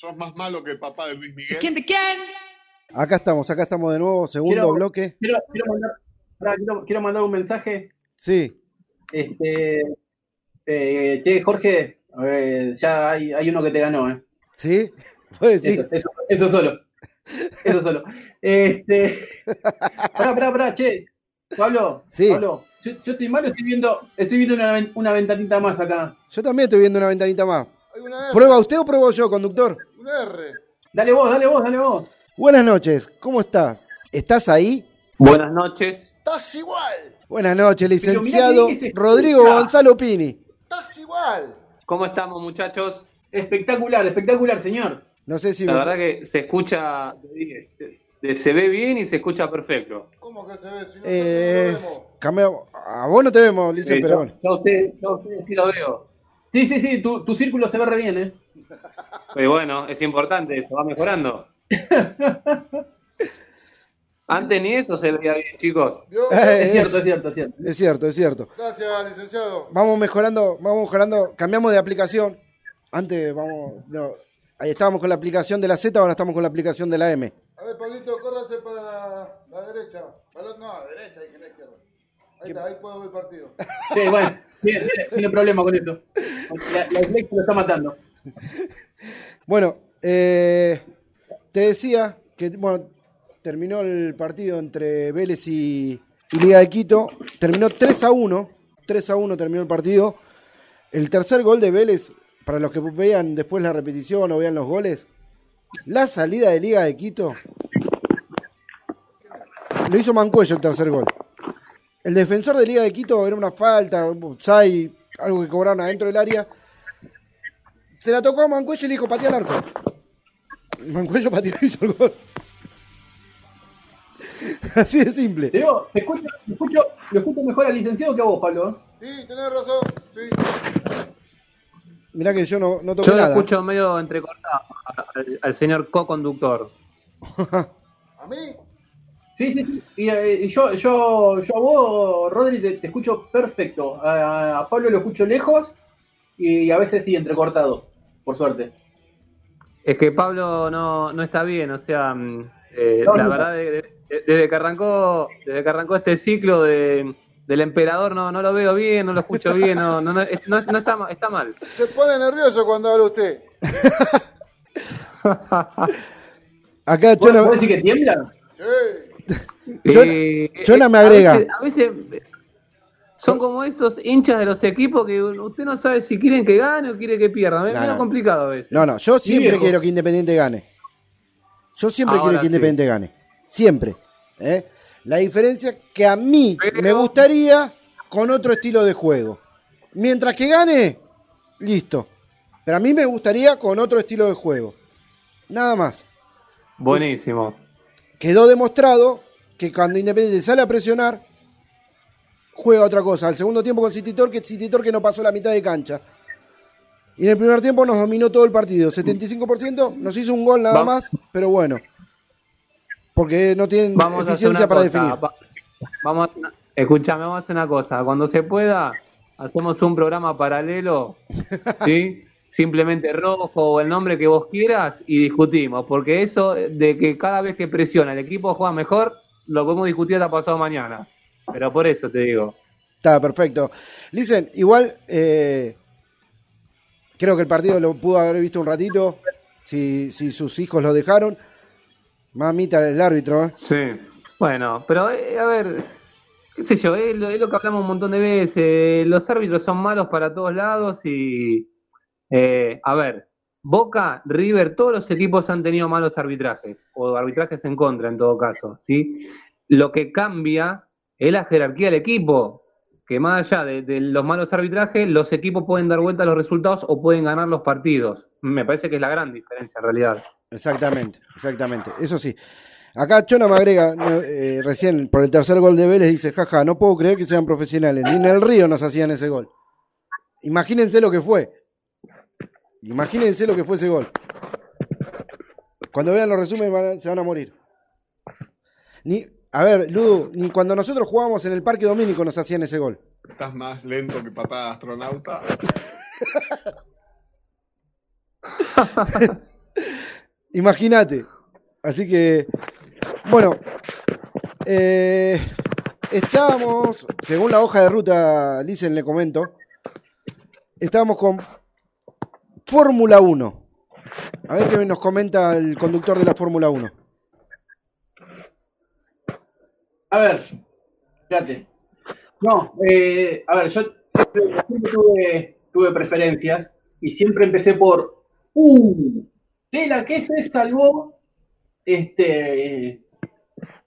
sos más malo que el papá de Luis Miguel. ¿Quién de quién? Acá estamos, acá estamos de nuevo, segundo Quiero- bloque. Quiero, quiero mandar, pará, quiero, quiero mandar un mensaje. Sí, Este, eh, che, Jorge, eh, ya hay, hay uno que te ganó, ¿eh? ¿sí? Pues sí. Eso, eso, eso solo. Eso solo. Este. Pará, pará, pará, che. Pablo, Sí. Pablo, yo, yo estoy mal, estoy viendo, estoy viendo una, una ventanita más acá. Yo también estoy viendo una ventanita más. ¿Prueba usted o pruebo yo, conductor? R. Dale vos, dale vos, dale vos. Buenas noches, ¿cómo estás? ¿Estás ahí? Buenas noches. Estás igual. Buenas noches, licenciado Rodrigo. Gonzalo Pini. Estás igual. ¿Cómo estamos, muchachos? Espectacular, espectacular, señor. No sé si La me- verdad que se escucha de 10. Se- Se ve bien y se escucha perfecto. ¿Cómo que se ve? Si no Eh, no vemos. cambiamos- A vos no te vemos, Lice, Eh, pero yo, bueno. yo a usted, yo a usted sí lo veo. Sí, sí, sí, tu, tu círculo se ve re bien, ¿eh? Pero bueno, es importante, eso va mejorando. Antes ni eso se veía bien, chicos. Eh, Es cierto, es cierto, es cierto. Es cierto, es cierto. Gracias, licenciado. Vamos mejorando, vamos mejorando, cambiamos de aplicación. Antes vamos, no, ahí estábamos con la aplicación de la Z, ahora estamos con la aplicación de la M. A ver, Pablito, córrase para la, la derecha. Para no, a la derecha, la izquierda. Ahí está, ahí puedo ver el partido. Sí, bueno, tiene, tiene- tiene problema con esto. La, la lo está matando. Bueno, eh, te decía que bueno, terminó el partido entre Vélez y, Liga de Quito. Terminó 3 a 1. 3 a 1 terminó el partido. El tercer gol de Vélez, para los que vean después la repetición o vean los goles, la salida de Liga de Quito lo hizo Mancuello el tercer gol. El defensor de Liga de Quito era una falta, algo que cobraron adentro del área. Se la tocó a Mancuello y le dijo, patea al arco. Mancuello pateó y hizo el gol. Así de simple. Te digo, te escucho, te escucho, lo escucho mejor al licenciado que a vos, Pablo. Sí, tenés razón. Sí. Mirá que yo no, no toqué Yo lo nada. escucho medio entrecortado al, al señor co-conductor. ¿A mí? Sí, sí, sí. Y, eh, y yo, yo, yo a vos, Rodri, te, te escucho perfecto. A, a Pablo lo escucho lejos y a veces sí, entrecortado, por suerte. Es que Pablo no, no está bien, o sea, mm, eh, No, la no. verdad, de- de- desde que arrancó, desde que arrancó este ciclo de, del emperador, no, no lo veo bien, no lo escucho bien, no, no, no, es- no- no está, está mal. Se pone nervioso cuando habla usted. Acá ¿Vos, Chona, vos decís que tiembla? Sí. Chona- Eh, Chona me a agrega. veces- A veces, son como esos hinchas de los equipos que usted no sabe si quieren que gane o quiere que pierda. Es No, medio no. complicado a veces. No, no, yo siempre quiero que Independiente gane. Yo siempre Ahora quiero que sí. Independiente gane. Siempre. ¿eh? La diferencia que a mí Pero- me gustaría con otro estilo de juego. Mientras que gane, listo. Pero a mí me gustaría con otro estilo de juego. Nada más. Buenísimo. Quedó demostrado que cuando Independiente sale a presionar, juega otra cosa. Al segundo tiempo con City Torque, City Torque no pasó la mitad de cancha. Y en el primer tiempo nos dominó todo el partido. 75%, nos hizo un gol nada Vamos. más, pero bueno. Porque no tienen Vamos eficiencia para cosa. definir. va- Vamos, a- escúchame, vamos a hacer una cosa. Cuando se pueda, hacemos un programa paralelo, ¿sí? Simplemente rojo o el nombre que vos quieras y discutimos. Porque eso de que cada vez que presiona el equipo juega mejor, lo podemos discutir hasta pasado mañana. Pero por eso te digo. Está perfecto. Listen, igual eh, creo que el partido lo pudo haber visto un ratito. Si, si sus hijos lo dejaron. Mamita el árbitro. ¿eh? Sí. Bueno, pero eh, a ver, qué sé yo, es lo, es lo que hablamos un montón de veces. Los árbitros son malos para todos lados y, eh, a ver, Boca, River, todos los equipos han tenido malos arbitrajes o arbitrajes en contra en todo caso, ¿sí? Lo que cambia es la jerarquía del equipo, que más allá de, los malos arbitrajes, los equipos pueden dar vuelta a los resultados o pueden ganar los partidos. Me parece que es la gran diferencia en realidad. Exactamente, exactamente. Eso sí. Acá Chona me agrega, eh, recién por el tercer gol de Vélez, dice, jaja, no puedo creer que sean profesionales. Ni en el río nos hacían ese gol. Imagínense lo que fue. Imagínense lo que fue ese gol. Cuando vean los resúmenes se van a morir. Ni, a ver, Ludu, ni cuando nosotros jugábamos en el Parque Domínico nos hacían ese gol. Estás más lento que papá astronauta. Imagínate. Así que, bueno, eh, estábamos, según la hoja de ruta, Lisen le comento, estábamos con Fórmula 1. A ver qué nos comenta el conductor de la Fórmula 1. A ver, fíjate. No, eh, a ver, yo siempre, siempre tuve, tuve preferencias y siempre empecé por, uh, de la que se salvó este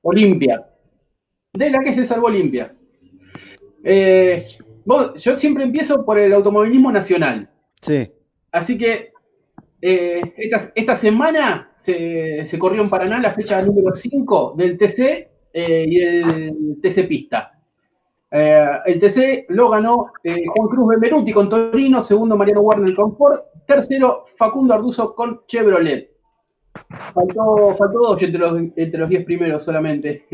Olimpia. De la que se salvó Olimpia. Eh, vos- yo siempre empiezo por el automovilismo nacional. Sí, Así que eh, esta, esta semana se, se corrió en Paraná la fecha número 5 del TC eh, y el TC Pista. Eh, el TC lo ganó eh, Juan Cruz Benvenuti con Torino, segundo Mariano Warner con Ford, tercero Facundo Arduzo con Chevrolet. Faltó, faltó dos entre los, entre los diez primeros solamente.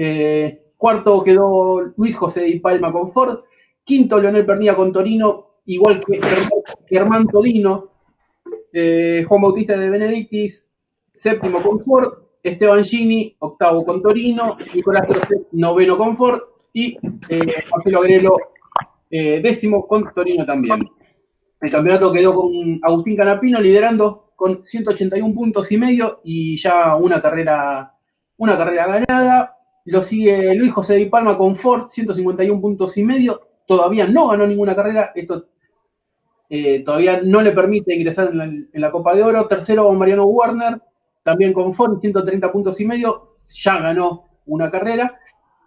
Cuarto quedó Luis José Di Palma con Ford, quinto Leonel Pernilla con Torino, igual que Germán- Todino, Juan Bautista de Benedictis, séptimo con Ford, Esteban Gini, octavo con Torino, Nicolás Trocet, noveno con Ford, y eh, Marcelo Agrelo, eh, décimo con Torino también. El campeonato quedó con Agustín Canapino liderando con 181 puntos y medio y ya una carrera, una carrera ganada. Lo sigue Luis José Di Palma con Ford, 151 puntos y medio. Todavía no ganó ninguna carrera. Esto eh, todavía no le permite ingresar en la, en la Copa de Oro. Tercero, Mariano Warner, también con Ford, 130 puntos y medio. Ya ganó una carrera.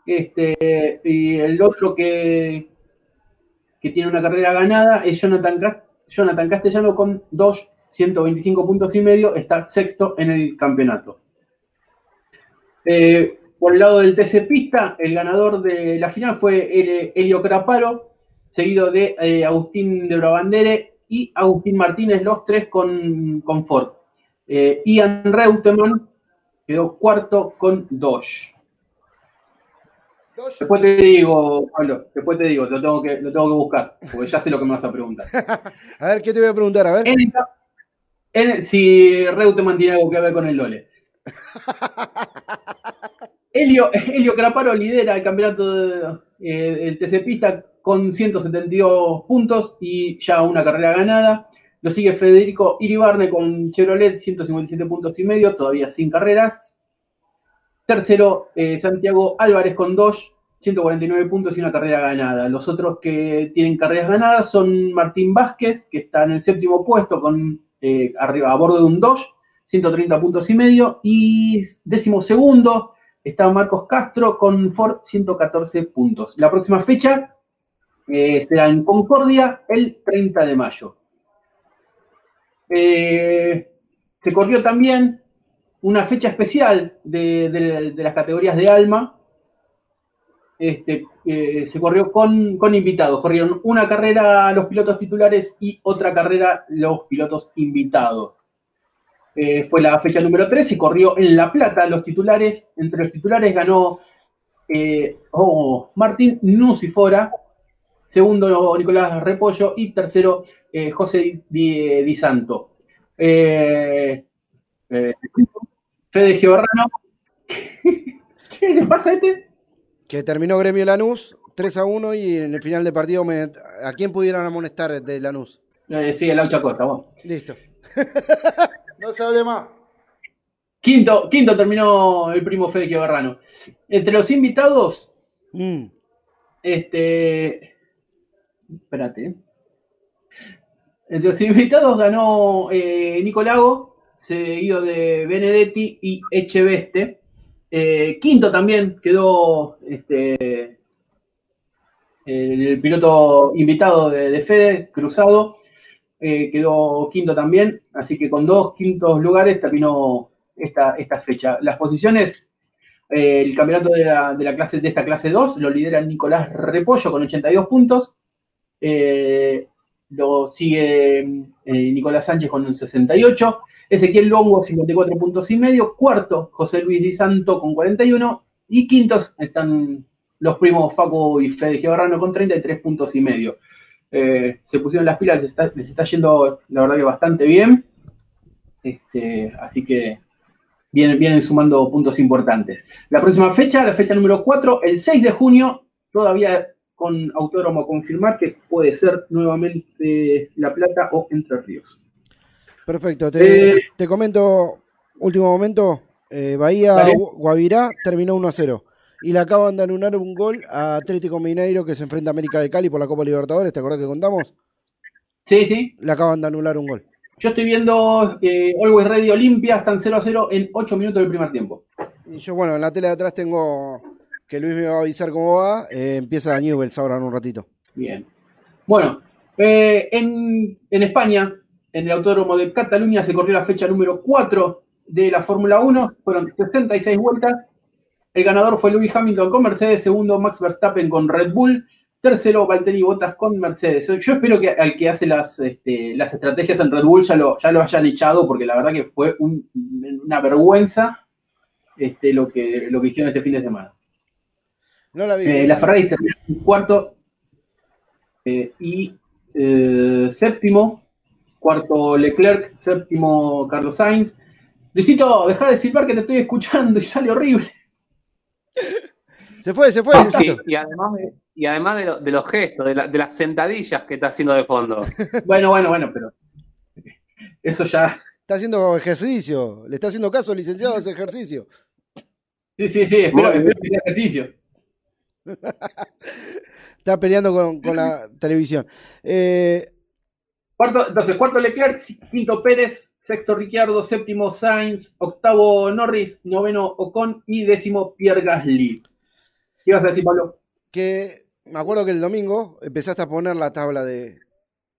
Este, y el otro que, que tiene una carrera ganada es Jonathan, Jonathan Castellano con dos 125 puntos y medio, está sexto en el campeonato. Eh, por el lado del TC Pista, el ganador de la final fue el- Elio Craparo, seguido de eh, Agustín de Brabandere y Agustín Martínez, los tres con, con Ford. Eh, Ian Reutemann quedó cuarto con Dodge. Dos. Después te digo, Pablo, después te digo, lo tengo que, lo tengo que buscar, porque ya sé lo que me vas a preguntar. A ver, ¿qué te voy a preguntar? A ver. En en si Reutemann tiene algo que ver con el Lole. Helio, Helio Craparo lidera el campeonato de- eh, del TC Pista con 172 puntos y ya una carrera ganada. Lo sigue Federico Iribarne con Chevrolet, 157 puntos y medio, todavía sin carreras. Tercero, eh, Santiago Álvarez con Dodge, 149 puntos y una carrera ganada. Los otros que tienen carreras ganadas son Martín Vázquez, que está en el séptimo puesto con eh, arriba a bordo de un Dodge, 130 puntos y medio. Y décimo segundo está Marcos Castro con Ford, 114 puntos. La próxima fecha eh, será en Concordia el 30 de mayo. Eh, se corrió también una fecha especial de, las categorías de Alma. Este, eh, se corrió con, con invitados. Corrieron una carrera los pilotos titulares y otra carrera los pilotos invitados. Eh, fue la fecha número 3 y corrió en La Plata los titulares. Entre los titulares ganó eh, oh, Martín Nucifora, segundo Nicolás Repollo y tercero eh, José Di, Di Santo. Eh, eh, Fede Giorrano. ¿Qué le pasa a este? Que terminó Gremio Lanús 3 a 1 y en el final de partido, me- ¿a quién pudieron amonestar de Lanús? Eh, sí, el Aucha Costa, vos. Listo. No se hable más. Quinto, quinto terminó el primo Fede Giorrano. Entre los invitados, Mm, este. Espérate. Entre los invitados ganó eh, Nico Lago, seguido de Benedetti y Echeveste. Eh, quinto también quedó este, el piloto invitado de, de Fede, Cruzado. eh, quedó quinto también, así que con dos quintos lugares terminó esta, esta fecha. Las posiciones, eh, el campeonato de la, de la clase de esta clase 2 lo lidera Nicolás Repollo con 82 puntos. Eh, lo sigue eh, Nicolás Sánchez con 68. Ezequiel Longo, 54 puntos y medio. Cuarto, José Luis Di Santo con 41. Y quintos están los primos Facu y Fede Giorrano con 33 puntos y medio. Eh, se pusieron las pilas, les está, les está yendo la verdad que bastante bien. Este, así que vienen, vienen sumando puntos importantes. La próxima fecha, la fecha número 4, el 6 de junio, todavía con autódromo confirmar que puede ser nuevamente La Plata o Entre Ríos. Perfecto, te, Eh, te comento, último momento, eh, Bahía Guavirá terminó 1 a 0. Y le acaban de anular un gol a Atlético Mineiro que se enfrenta a América de Cali por la Copa Libertadores, ¿te acordás que contamos? Sí, sí. Le acaban de anular un gol. Yo estoy viendo eh, Always Ready Olimpia, están 0 a 0 en 8 minutos del primer tiempo. Y yo, bueno, en la tele de atrás tengo que Luis me va a avisar cómo va. eh, empieza Newells ahora en un ratito. Bien. Bueno, eh, en, en España, en el Autódromo de Cataluña, se corrió la fecha número 4 de la Fórmula 1. Fueron 66 vueltas. El ganador fue Lewis Hamilton con Mercedes, segundo Max Verstappen con Red Bull, tercero Valtteri Bottas con Mercedes. Yo espero que al que hace las, este, las estrategias en Red Bull ya lo, ya lo hayan echado, porque la verdad que fue un- una vergüenza este, lo, que, lo que hicieron este fin de semana. No la vi. Eh, la Ferrari terminó en cuarto eh, y eh, séptimo, cuarto Leclerc, séptimo Carlos Sainz. Luisito, deja de silbar que te estoy escuchando y sale horrible. Se fue, se fue, Sí, Luisito. y además, de, y además de, lo- de los gestos, de, la- de las sentadillas que está haciendo de fondo. Bueno, bueno, bueno, pero eso ya. Está haciendo ejercicio. Le está haciendo caso, licenciado, ese ejercicio. Sí, sí, sí, espero, espero que sea ejercicio. Está peleando con, con la televisión. Eh, Cuarto, entonces, cuarto Leclerc, quinto Pérez, sexto Ricciardo, séptimo Sainz, octavo Norris, noveno Ocon y décimo Pierre Gasly. ¿Qué ibas a decir, Pablo? que me acuerdo que el domingo empezaste a poner la tabla de,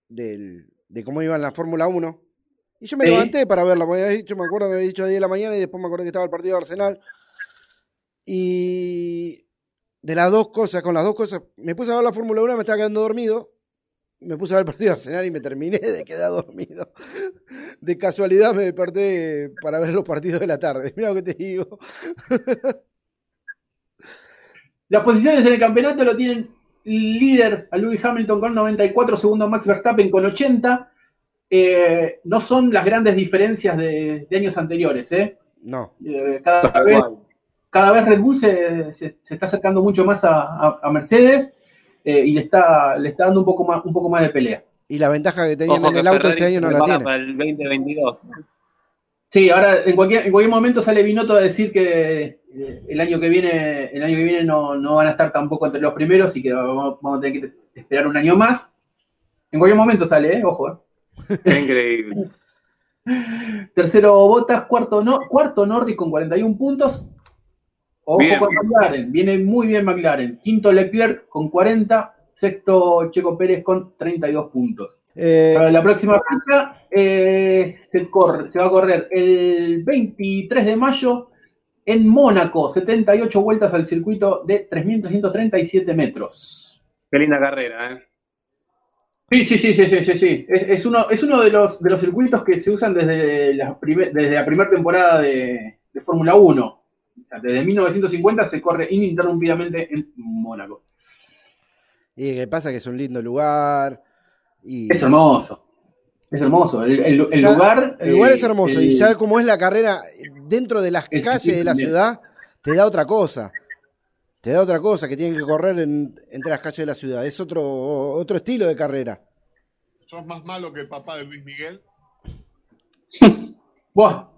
de cómo iba en la Fórmula 1. Y yo me levanté para verla, porque habías dicho, me acuerdo que había dicho a 10 de la mañana y después me acuerdo que estaba el partido de Arsenal. Y de las dos cosas, con las dos cosas, me puse a ver la Fórmula 1, me estaba quedando dormido. Me puse a ver el partido de Arsenal y me terminé de quedar dormido. De casualidad me desperté para ver los partidos de la tarde. Mira lo que te digo. Las posiciones en el campeonato lo tienen líder a Lewis Hamilton con 94, segundo Max Verstappen con 80. Eh, no son las grandes diferencias de, de años anteriores. ¿eh? No. Eh, cada, vez. Cada vez Red Bull se, se- se está acercando mucho más a, a- a Mercedes eh, y le está, le está dando un poco más, un poco más de pelea. Y la ventaja que tenían Ojo en el auto Ferrari este año no la tiene. para el 2022. Sí, ahora en cualquier, en cualquier momento sale Binotto a decir que eh, el año que viene, el año que viene no, no van a estar tampoco entre los primeros y que vamos, vamos a tener que esperar un año más. En cualquier momento sale, ¿eh? ojo. ¿eh? Increíble. Tercero Bottas, cuarto, no, cuarto Norris con 41 puntos. Ojo Bien, con bien. McLaren, viene muy bien McLaren. Quinto Leclerc con 40, sexto Checo Pérez con 32 puntos. Eh, Para la próxima fecha eh, se, corre, se va a correr el 23 de mayo en Mónaco, 78 vueltas al circuito de 3.337 metros. Qué linda carrera, ¿eh? Sí, sí, sí, sí, sí, sí, sí. Es, es uno, es uno de los, de los circuitos que se usan desde la, primer- desde la primera temporada de, de Fórmula 1. Desde 1950 se corre ininterrumpidamente en Mónaco. y que pasa que es un lindo lugar. Y Es hermoso. Es hermoso. El, el- el Ya, lugar. el lugar eh, es hermoso. el- y ya como es la carrera dentro de las calles de la ciudad, te da otra cosa. Te da otra cosa que tienen que correr en- entre las calles de la ciudad. Es otro, otro estilo de carrera. ¿Sos más malo que el papá de Luis Miguel? Buah.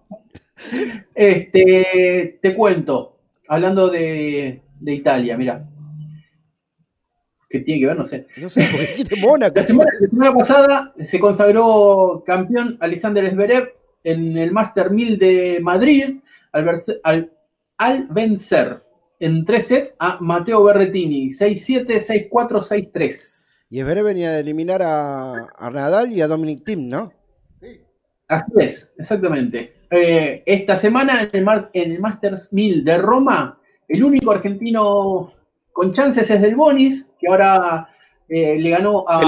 Este, te cuento, hablando de, de Italia, mira. ¿Qué tiene que ver? No sé. No sé, porque dijiste Mónaco. La semana, la semana pasada se consagró campeón Alexander Zverev en el Master 1000 de Madrid al, verse- al- al vencer en tres sets a Matteo Berrettini, 6-7, 6-4, 6-3. Y Esveré venía de eliminar a, a Nadal y a Dominic Thiem, ¿no? Así es, exactamente. Eh, esta semana en el, Mar- en el Masters 1000 de Roma, el único argentino con chances es Del Bonis, que ahora eh, le ganó a.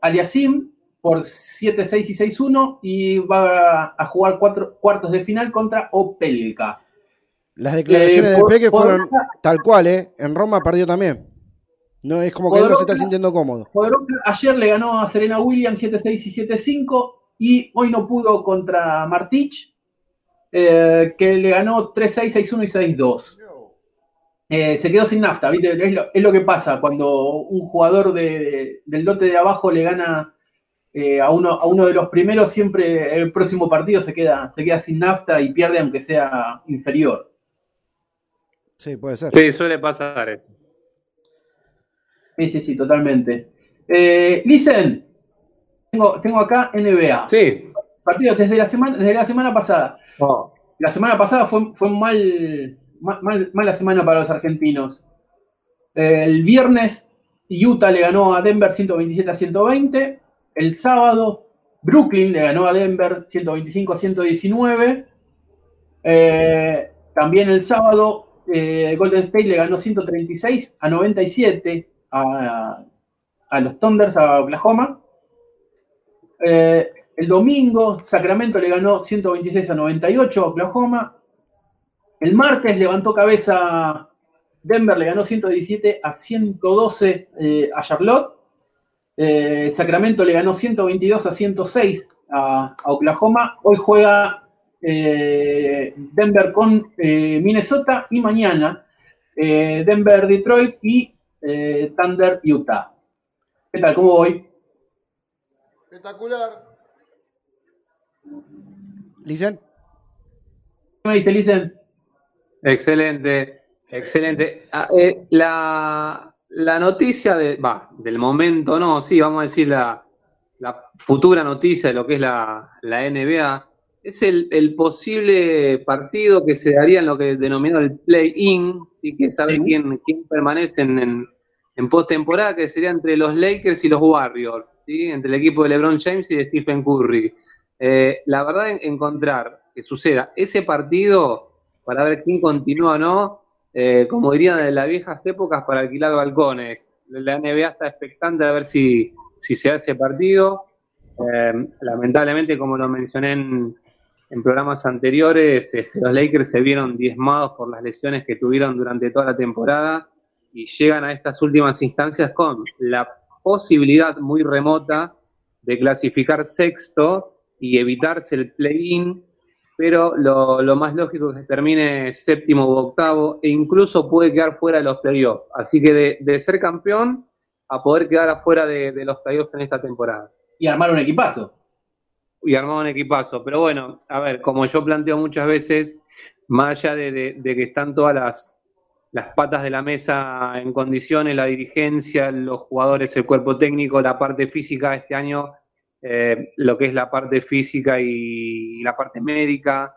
Aliasim por 7-6 y 6-1 y va a jugar cuatro, cuartos de final contra Opelka. Las declaraciones Eh, del por- Peque por- fueron tal cual, ¿eh? En Roma perdió también. No, es como que él no se está sintiendo cómodo. Podoroska ayer le ganó a Serena Williams 7-6 y 7-5 y hoy no pudo contra Martich eh, que le ganó 3-6, 6-1 y 6-2. Eh, se quedó sin nafta, ¿viste? Es lo, es lo que pasa cuando un jugador de- del lote de abajo le gana eh, a, uno, a uno de los primeros, siempre el próximo partido se queda, se queda sin nafta y pierde aunque sea inferior. Sí, puede ser. Sí, suele pasar eso. Sí, sí, sí, totalmente. Eh, listen, tengo, tengo acá NBA. Sí. Partidos desde la semana, desde la semana pasada. Oh, La semana pasada fue, fue mal, ma- mal, mala semana para los argentinos. El viernes Utah le ganó a Denver 127 a 120. El sábado Brooklyn le ganó a Denver 125 a 119. Eh, también el sábado eh, Golden State le ganó 136 a 97 a, a los Thunders a Oklahoma. Eh, el domingo, Sacramento le ganó 126 a 98 a Oklahoma. El martes levantó cabeza Denver, le ganó 117 a 112 eh, a Charlotte. Eh, Sacramento le ganó 122 a 106 a, Oklahoma. Hoy juega Denver con Minnesota y mañana Denver, Detroit y Thunder, Utah. ¿Qué tal? ¿Cómo voy? Espectacular. ¿Licen? ¿Qué me dice Listen? excelente, excelente. Ah, eh, la, la noticia de, va, del momento, no, sí, vamos a decir la, la futura noticia de lo que es la, la NBA, es el, el posible partido que se daría en lo que denominó el play-in, sí que sabe Sí. quién, quién permanece en, en, en postemporada, que sería entre los Lakers y los Warriors, entre el equipo de LeBron James y de Stephen Curry. Eh, la verdad, en- encontrar que suceda ese partido para ver quién continúa o no, eh, como dirían en las viejas épocas, para alquilar balcones. La NBA está expectante a ver si, si se hace partido. Eh, lamentablemente, como lo mencioné en, en programas anteriores, este, los Lakers se vieron diezmados por las lesiones que tuvieron durante toda la temporada y llegan a estas últimas instancias con la posibilidad muy remota de clasificar sexto y evitarse el play-in, pero lo, lo más lógico es que termine séptimo u octavo e incluso puede quedar fuera de los playoffs. Así que de, de ser campeón a poder quedar afuera de, de los playoffs en esta temporada Y armar un equipazo. y armado un equipazo. Pero bueno, a ver, como yo planteo muchas veces, más allá de que están todas las, las patas de la mesa en condiciones, la dirigencia, los jugadores, el cuerpo técnico, la parte física este año, eh, lo que es la parte física y la parte médica.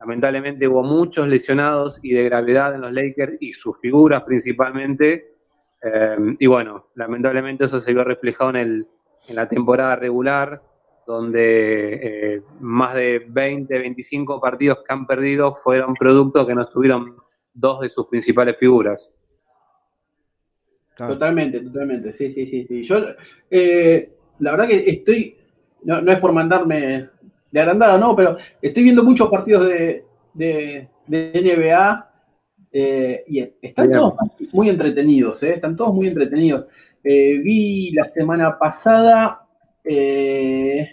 Lamentablemente hubo muchos lesionados y de gravedad en los Lakers y sus figuras principalmente. Eh, y bueno, lamentablemente eso se vio reflejado en, el, en la temporada regular, donde eh, más de 20, 25 partidos que han perdido fueron producto que no estuvieron dos de sus principales figuras. Claro. Totalmente, totalmente. Sí, sí, sí, sí. Yo, eh, la verdad que estoy, no, no es por mandarme de agrandado, no, pero estoy viendo muchos partidos de, de, de NBA eh, y están Bien. todos muy entretenidos, eh, están todos muy entretenidos. Eh, vi la semana pasada, eh,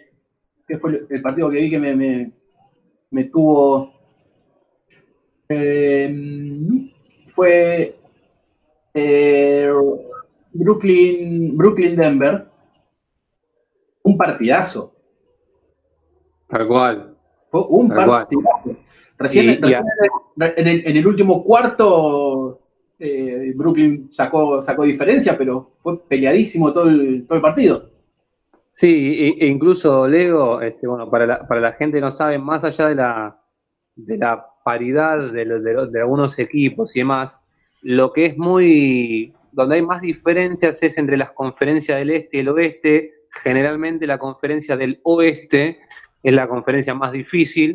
¿qué fue el- el partido que vi que me, me, me tuvo? Eh, fue eh, Brooklyn, Brooklyn Denver, un partidazo, Tal cual. fue un Tal cual. partidazo. Recién, Y- y recién en, el, en el último cuarto eh, Brooklyn sacó, sacó diferencia, pero fue peleadísimo todo el, todo el partido. Sí, e, e incluso Lego, este, bueno, para la, para la gente que no sabe, más allá de la, de la paridad de, lo- de lo- de algunos equipos y demás, lo que es muy, donde hay más diferencias es entre las conferencias del este y el oeste. Generalmente la conferencia del oeste es la conferencia más difícil.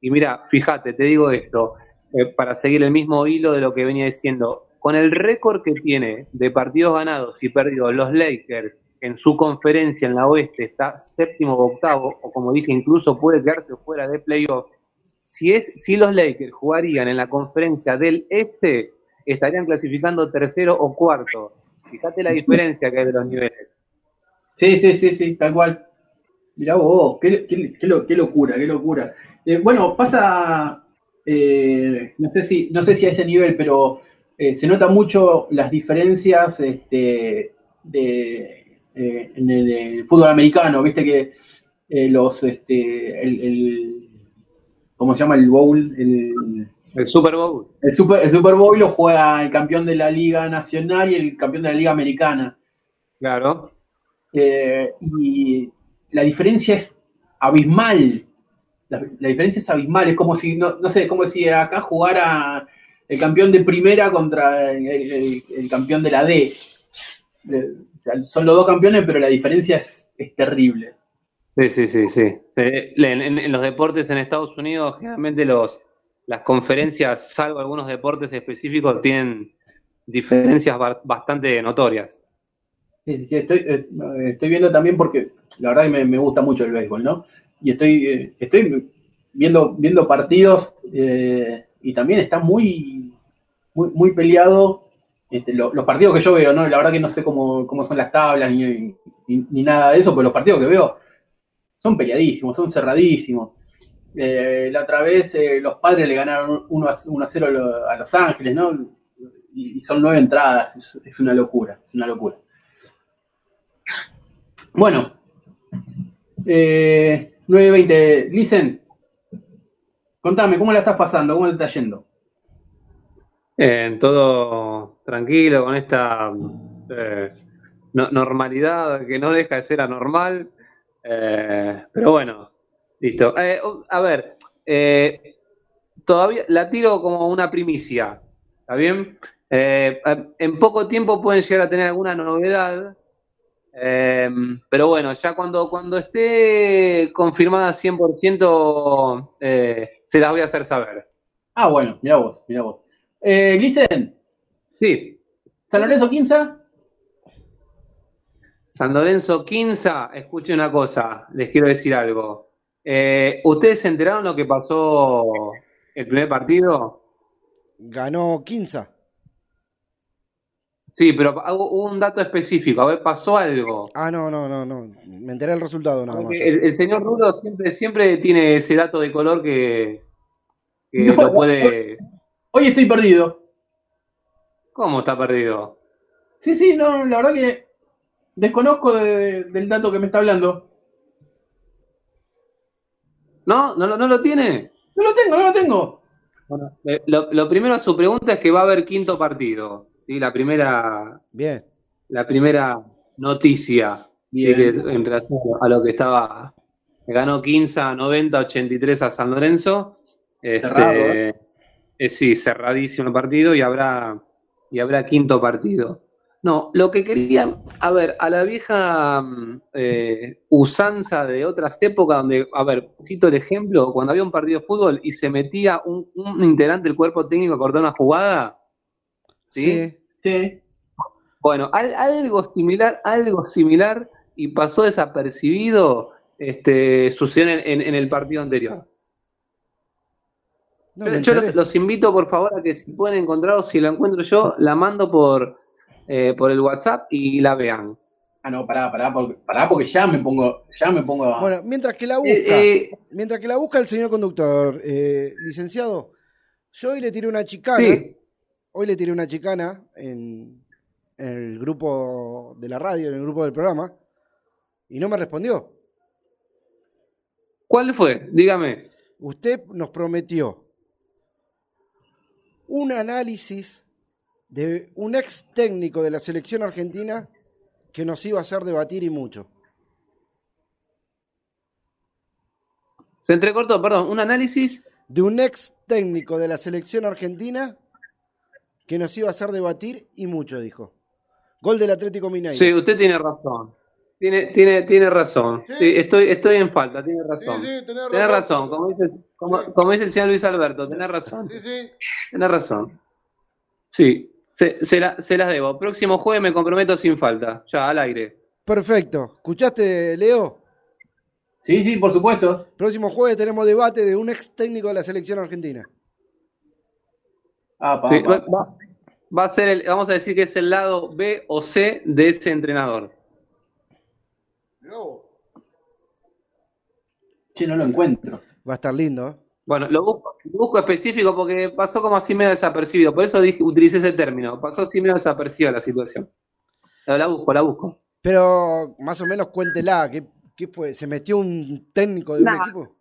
Y mira, fíjate, te digo esto, eh, para seguir el mismo hilo de lo que venía diciendo, con el récord que tiene de partidos ganados y perdidos los Lakers en su conferencia en la oeste está séptimo o octavo, o como dije, incluso puede quedarse fuera de playoff. Si, es, si los Lakers jugarían en la conferencia del este, estarían clasificando tercero o cuarto. Fíjate la diferencia que hay de los niveles. Sí, sí, sí, sí, tal cual. Mirá vos, qué, qué- qué lo- qué locura, qué locura. Eh, bueno, pasa, eh, no, sé si, no sé si a ese nivel, pero eh, se nota mucho las diferencias este, de, en el, fútbol americano, viste que los, este, el- ¿cómo se llama? El bowl, el, El Super Bowl. el Super, el Super Bowl lo juega el campeón de la Liga Nacional y el campeón de la Liga Americana. Claro. Eh, y la diferencia es abismal. La, la diferencia es abismal. Es como si, no, no sé, como si acá jugara el campeón de primera contra el, el- el campeón de la D. O sea, son los dos campeones, pero la diferencia es, es terrible. Sí, sí, sí, sí. En, en- en los deportes en Estados Unidos, generalmente los, las conferencias, salvo algunos deportes específicos, tienen diferencias ba- bastante notorias. Sí, sí, sí, estoy, eh, estoy viendo también porque la verdad que me, me gusta mucho el béisbol, ¿no? Y estoy, eh, estoy viendo, viendo partidos eh, y también está muy, muy, muy peleado este, lo- los partidos que yo veo, ¿no? La verdad que no sé cómo, cómo son las tablas ni- ni nada de eso, pero los partidos que veo son peleadísimos, son cerradísimos. Eh, la otra vez eh, los padres le ganaron 1 a, 1 a 0 a lo- a Los Ángeles, ¿no? Y, son nueve entradas, es, una locura, es una locura. Bueno, eh, 9.20, Listen, contame, ¿cómo la estás pasando? ¿Cómo le está yendo? Eh, todo tranquilo, con esta eh, no- normalidad que no deja de ser anormal. Eh, pero bueno, listo. Eh, a ver, eh, todavía la tiro como una primicia, ¿está bien? En poco tiempo pueden llegar a tener alguna novedad, pero bueno, ya cuando, cuando esté confirmada 100%, eh, se las voy a hacer saber. Ah, bueno, mira vos, mira vos. Eh, Listen, Sí, San Lorenzo Quinza, San Lorenzo Quinza, escuche una cosa, les quiero decir algo. Eh, ¿Ustedes se enteraron lo que pasó el primer partido? Ganó Quinza. Sí, pero hubo un dato específico, a ver, pasó algo. Ah, no, no, no, no. Me enteré del resultado nada más. El, el señor Rulo siempre, siempre tiene ese dato de color que, que No, lo puede... hoy estoy perdido. ¿Cómo está perdido? Sí, sí, no, la verdad que desconozco de- del dato que me está hablando. ¿No? ¿No, lo- no lo tiene? No lo tengo, no lo tengo. Bueno, eh, lo, lo primero a su pregunta es que va a haber quinto partido. ¿sí? La primera Bien. la primera noticia sí, Bien. que en relación a lo que estaba. Ganó 15 a 90, 83 a San Lorenzo. Este, Cerrado, ¿eh? eh, sí, cerradísimo el partido y habrá, y habrá quinto partido. No, lo que quería, a ver, a la vieja mm, eh, usanza de otras épocas, donde, a ver, cito el ejemplo, cuando había un partido de fútbol y se metía un, un integrante del cuerpo técnico a cortar una jugada, ¿sí? Sí. Sí. Bueno, al- algo similar, algo similar y pasó desapercibido, este, sucedió en, en- en el partido anterior. No, Yo- los, invito por favor a que si pueden encontrar o si la encuentro yo, la mando por, eh, por el WhatsApp y la vean. Ah, no, pará, pará, porque, pará, porque ya me pongo, ya me pongo a... Bueno, mientras que la busca, Eh, eh, mientras que la busca el señor conductor, eh, licenciado, yo hoy le tiré una chicana, sí, hoy le tiré una chicana en, en el grupo de la radio, en el grupo del programa, y no me respondió. ¿cuál fue? Dígame. Usted nos prometió un análisis de un ex técnico de la selección argentina que nos iba a hacer debatir y mucho. Se entrecortó, perdón, un análisis. De un ex técnico de la selección argentina que nos iba a hacer debatir y mucho, dijo. Gol del Atlético Mineiro. Sí, usted tiene razón. Tiene, tiene, tiene razón. Sí. Sí, estoy, estoy en falta, tiene razón. sí, tenés razón. Tenés razón, como dice, como dice el señor Luis Alberto, tenés razón. Sí, sí. Tenés razón. Sí, se, se la- se las debo. Próximo jueves me comprometo sin falta, ya al aire. Perfecto. ¿Escuchaste, Leo? Sí, sí, por supuesto. Próximo jueves tenemos debate de un ex técnico de la selección argentina. Ah, pa, Sí, pa. va, va- va a ser el, vamos a decir que es el lado B o C de ese entrenador. Vos. Che, no lo encuentro. Va a estar lindo. ¿eh? Bueno, lo busco, lo busco específico porque pasó como así medio desapercibido. Por eso dije, utilicé ese término. Pasó así medio desapercibida la situación. Pero la busco, la busco. Pero más o menos cuéntela. ¿Qué, qué fue? ¿Se metió un técnico de un equipo?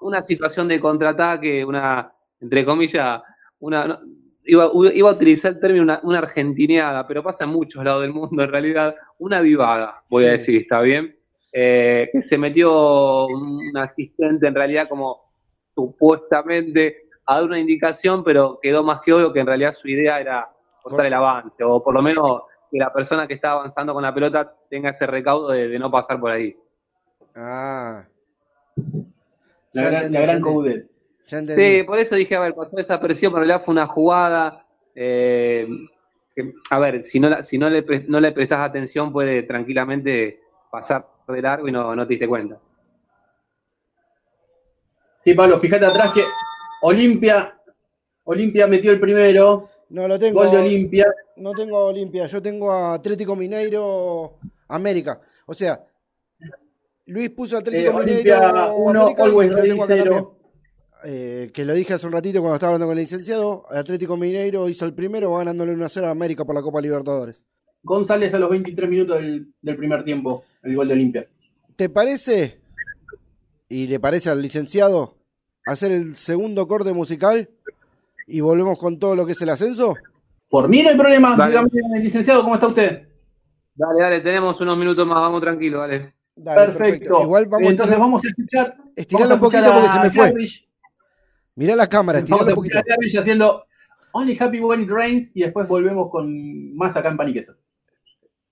Una situación de contraataque, una, entre comillas, una, no, iba, iba a utilizar el término una, una argentineada, pero pasa en muchos lados del mundo en realidad, una vivada, voy a decir, ¿está bien? Eh, que se metió un asistente en realidad como supuestamente a dar una indicación, pero quedó más que obvio que en realidad su idea era cortar el avance, o por lo menos que la persona que está avanzando con la pelota tenga ese recaudo de, de no pasar por ahí. Ah. La Ya gran, la gran. Sí, por eso dije, a ver, pasó esa presión, pero en realidad fue una jugada. eh, que, a ver, si no, la- si no le, pre- no le prestás atención, puede tranquilamente pasar de largo y no, no te diste cuenta. Sí, Pablo, fíjate atrás que Olimpia, Olimpia metió el primero, No lo tengo. gol de Olimpia. No tengo a Olimpia, yo tengo a Atlético Mineiro América. O sea, Luis puso Atlético Eh, Mineiro Olimpia 1, América y Always Ready tengo acá también. 0. Eh, que lo dije hace un ratito cuando estaba hablando con el licenciado. Atlético Mineiro hizo el primero, va ganándole 1 a 0 a América por la Copa Libertadores. González a los 23 minutos del, del primer tiempo, el gol de Olimpia. ¿Te parece? ¿Y le parece al licenciado hacer el segundo corte musical y volvemos con todo lo que es el ascenso? Por mí no hay problema, dígame, licenciado, ¿cómo está usted? Dale, dale, tenemos unos minutos más, vamos tranquilo, dale. Dale, Perfecto. Igual vamos Entonces a vamos a escuchar. estirarlo vamos un poquito porque se me fue. Mirá la cámara, a un poquito. escuchar a haciendo Only Happy When It Rains y después volvemos con más acá en Pan y Queso.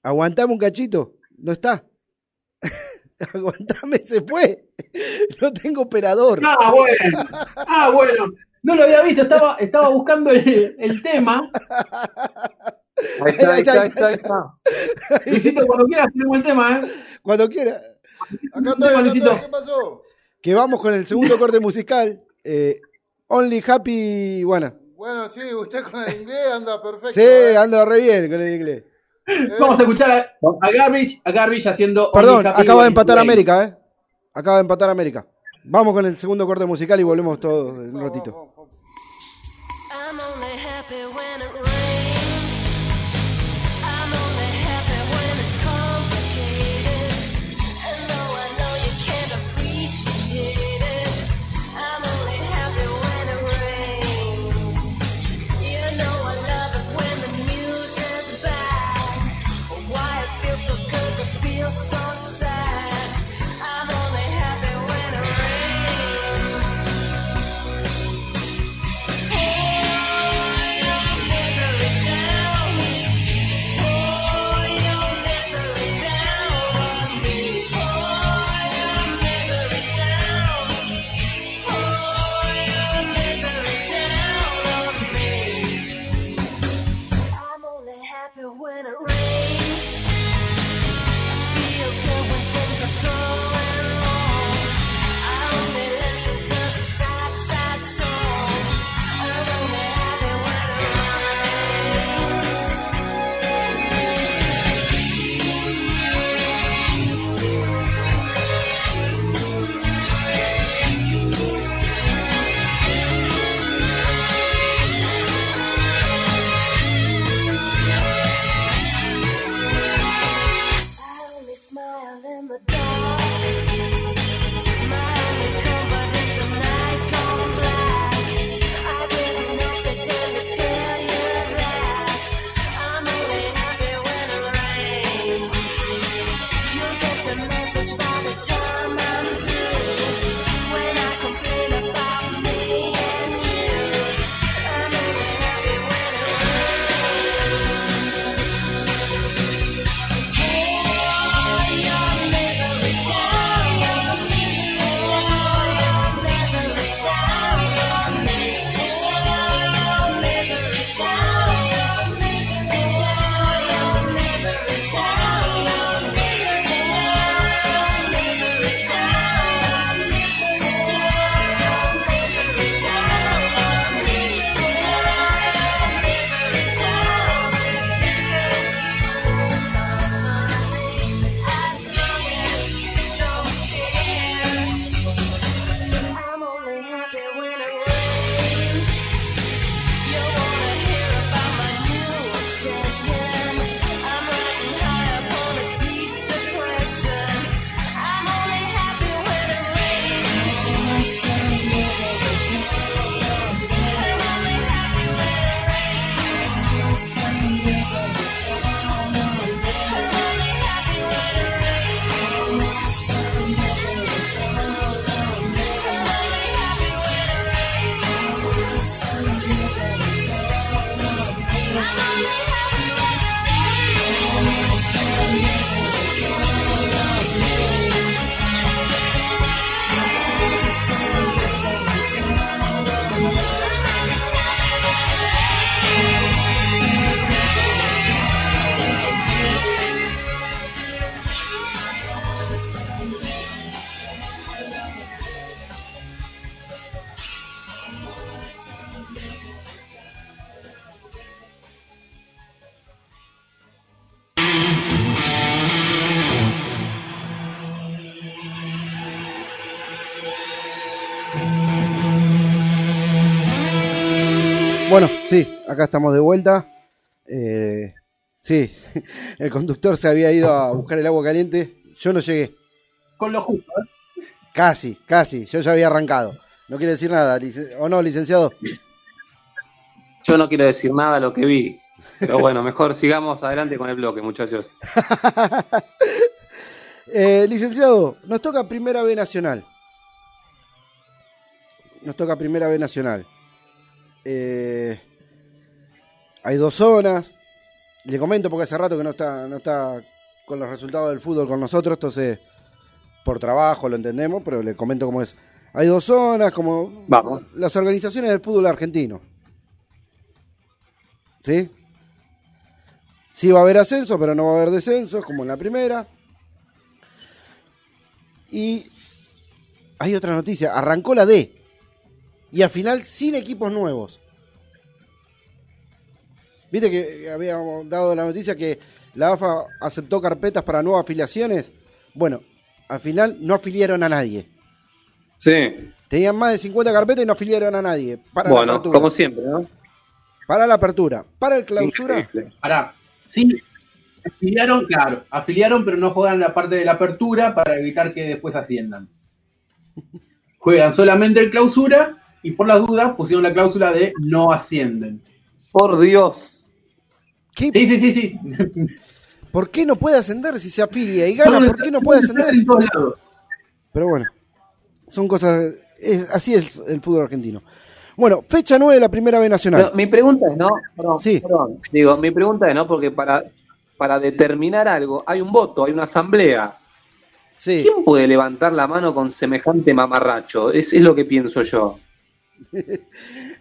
Aguantame un cachito. No está. Aguantame, se fue. No tengo operador. Ah, bueno. Ah, bueno. No lo había visto, estaba, estaba buscando el, el tema. Ahí está, ahí está, ahí está. Ahí está. Luisito, cuando quieras tenemos el tema, ¿eh? Cuando quiera. Acá estoy, ¿qué pasó? Que vamos con el segundo corte musical. Eh, Only Happy. Bueno. Bueno, sí, usted con el inglés anda perfecto. Sí, ¿eh? anda re bien con el inglés. Vamos a escuchar a, a Garbage, a Garbage haciendo. Perdón, acaba de empatar. América, ¿eh? Acaba de empatar América. Vamos con el segundo corte musical y volvemos todos en un ratito. vamos, vamos. I'm only happy when Bueno, sí, acá estamos de vuelta. Eh, sí, el conductor se había ido a buscar el agua caliente. Yo no llegué. Con lo justo, ¿eh? Casi, casi. Yo ya había arrancado. No quiere decir nada, ¿o no, licenciado? Yo no quiero decir nada de lo que vi. Pero bueno, mejor sigamos adelante con el bloque, muchachos. Eh, licenciado, nos toca Primera B Nacional. Nos toca Primera B Nacional. Eh, hay dos zonas. Le comento porque hace rato que no está, no está con los resultados del fútbol con nosotros, entonces por trabajo lo entendemos, pero le comento cómo es. Hay dos zonas, como Vamos. las organizaciones del fútbol argentino. ¿Sí? Sí va a haber ascenso, pero no va a haber descenso, como en la primera. Y hay otra noticia, arrancó la D. Y al final sin equipos nuevos. Viste que habíamos dado la noticia que la AFA aceptó carpetas para nuevas afiliaciones. Bueno, al final no afiliaron a nadie. Sí. Tenían más de 50 carpetas y no afiliaron a nadie. Para la Bueno, apertura. como siempre, ¿no? Para la apertura. Para el clausura. Pará, sí, afiliaron, claro, afiliaron, pero no juegan la parte de la apertura para evitar que después asciendan. Juegan solamente el clausura y por las dudas pusieron la cláusula de no ascienden. Por Dios. ¿Qué- Sí, sí, sí, sí. ¿Por qué no puede ascender si se afilia y gana? ¿Por qué no puede ascender? en todos lados. Pero bueno, son cosas. es- así es el fútbol argentino. Bueno, fecha 9 de la primera B Nacional. Pero mi pregunta es, ¿no? Perdón, Sí. perdón. Digo, mi pregunta es, ¿no? Porque para, para determinar algo hay un voto, hay una asamblea. Sí, ¿Quién puede levantar la mano con semejante mamarracho? Es, es lo que pienso yo.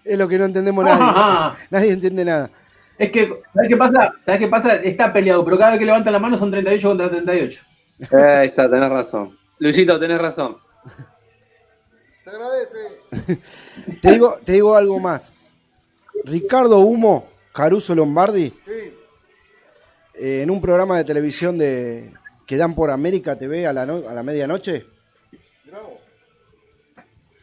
es lo que no entendemos nadie. Ah, Nadie entiende nada. es que, ¿sabes qué pasa? ¿Sabes qué pasa? Está peleado, pero cada vez que levantan la mano son 38 contra 38. Eh, ahí está, tenés razón. Luisito, tenés razón. Se agradece. Te digo, te digo algo más. Ricardo Humo, Caruso Lombardi, Sí. eh, en un programa de televisión de que dan por América TV a la, no- a la medianoche.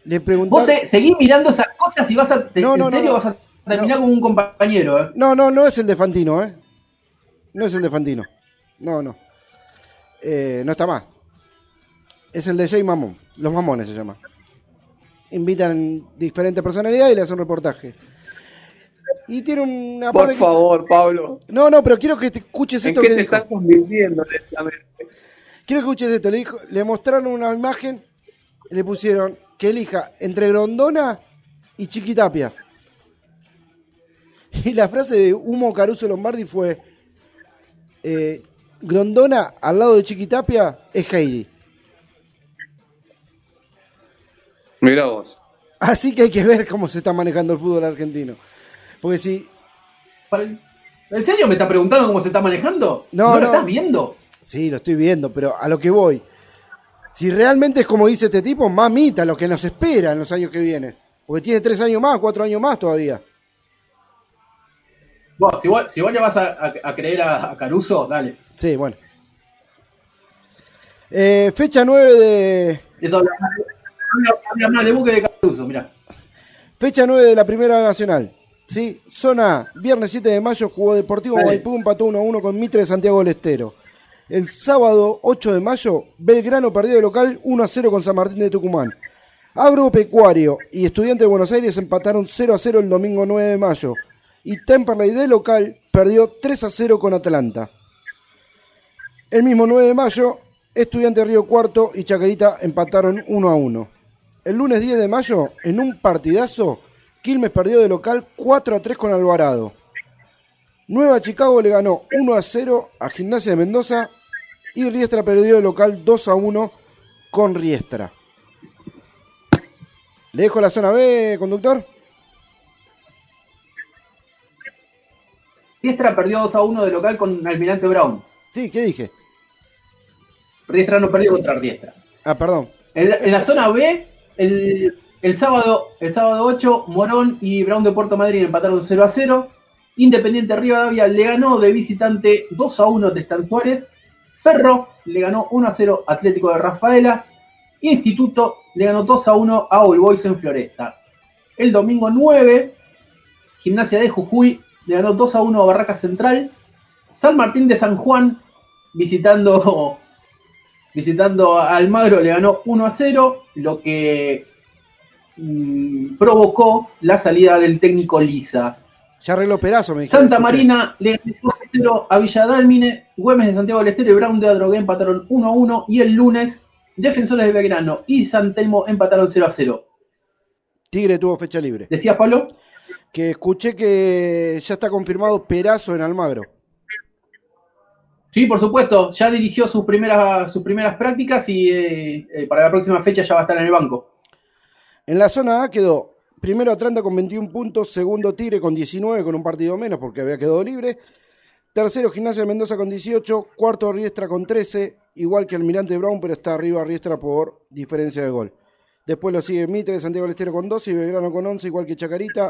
Le Vos seguís mirando esas cosas y vas a, te- No, en no, no, serio no. vas a terminar como un compañero, ¿eh? No, no, no es el de Fantino, ¿eh? No es el de Fantino. No, no. Eh, no está más. Es el de Jay Mamón. Los Mamones se llama. Invitan diferentes personalidades y le hacen un reportaje. Y tiene una Por parte que- favor, Pablo. No, no, pero quiero que te escuches ¿En esto qué que te dijo. están convirtiendo honestamente? Quiero que escuches esto. Le, dijo, le mostraron una imagen, le pusieron que elija entre Grondona y Chiquitapia. Y la frase de Humo Caruso Lombardi fue: eh, Grondona al lado de Chiquitapia es Heidi. Mirá vos. Así que hay que ver cómo se está manejando el fútbol argentino. Porque si. ¿En serio me está preguntando cómo se está manejando? No, lo no. estás viendo? Sí, lo estoy viendo, pero a lo que voy. Si realmente es como dice este tipo, mamita, lo que nos espera en los años que vienen. Porque tiene tres años más, cuatro años más todavía. Vos, si, vos, si vos le vas a, a- a creer a, a Caruso, dale. Sí, bueno. Eh, fecha 9 de. Eso habla, habla- más de Buque de Caruso, mirá. Fecha 9 de la Primera Nacional. Sí, zona A, viernes 7 de mayo jugó Deportivo. Maipú, empató 1 a 1 con Mitre de Santiago del Estero. El sábado 8 de mayo, Belgrano perdió de local 1 a 0 con San Martín de Tucumán. Agropecuario y Estudiante de Buenos Aires empataron 0 a 0 el domingo 9 de mayo. Y Temperley de local perdió 3 a 0 con Atlanta. El mismo 9 de mayo, Estudiante Río Cuarto y Chacarita empataron 1 a 1. El lunes 10 de mayo, en un partidazo, Quilmes perdió de local 4 a 3 con Alvarado. Nueva Chicago le ganó 1 a 0 a Gimnasia de Mendoza y Riestra perdió de local 2 a 1 con Riestra. ¿Le dejo la zona B, conductor? Riestra perdió 2 a 1 de local con Almirante Brown. Sí, ¿qué dije? Riestra no perdió contra Riestra. Ah, perdón. En la, en la zona B, el, el sábado el sábado 8, Morón y Brown de Puerto Madryn empataron 0 a 0. Independiente Rivadavia le ganó de visitante 2 a 1 de Estantuares. Ferro le ganó 1 a 0 Atlético de Rafaela. Instituto le ganó 2 a 1 a All Boys en Floresta. El domingo 9, Gimnasia de Jujuy le ganó 2 a 1 a Barraca Central. San Martín de San Juan, visitando, visitando a Almagro, le ganó 1 a 0, lo que mm, provocó la salida del técnico Lisa. Ya arregló Perazo, me dijeron. Santa. Marina le ganó 2 a 0 a Villa Dálmine, Güemes de Santiago del Estero y Brown de Adrogué empataron 1 a 1 y el lunes Defensores de Belgrano y San Telmo empataron 0 a 0. Tigre tuvo fecha libre. ¿Decías, Pablo? Que escuché que ya está confirmado Perazo en Almagro. Sí, por supuesto, ya dirigió sus primeras, sus primeras prácticas y eh, eh, para la próxima fecha ya va a estar en el banco. En la zona A quedó primero Atlanta con 21 puntos, segundo Tigre con 19 con un partido menos porque había quedado libre, tercero Gimnasia de Mendoza con 18, cuarto Riestra con 13, igual que Almirante Brown, pero está arriba Riestra por diferencia de gol. Después lo sigue Mitre de Santiago del Estero con 12 y Belgrano con 11, igual que Chacarita,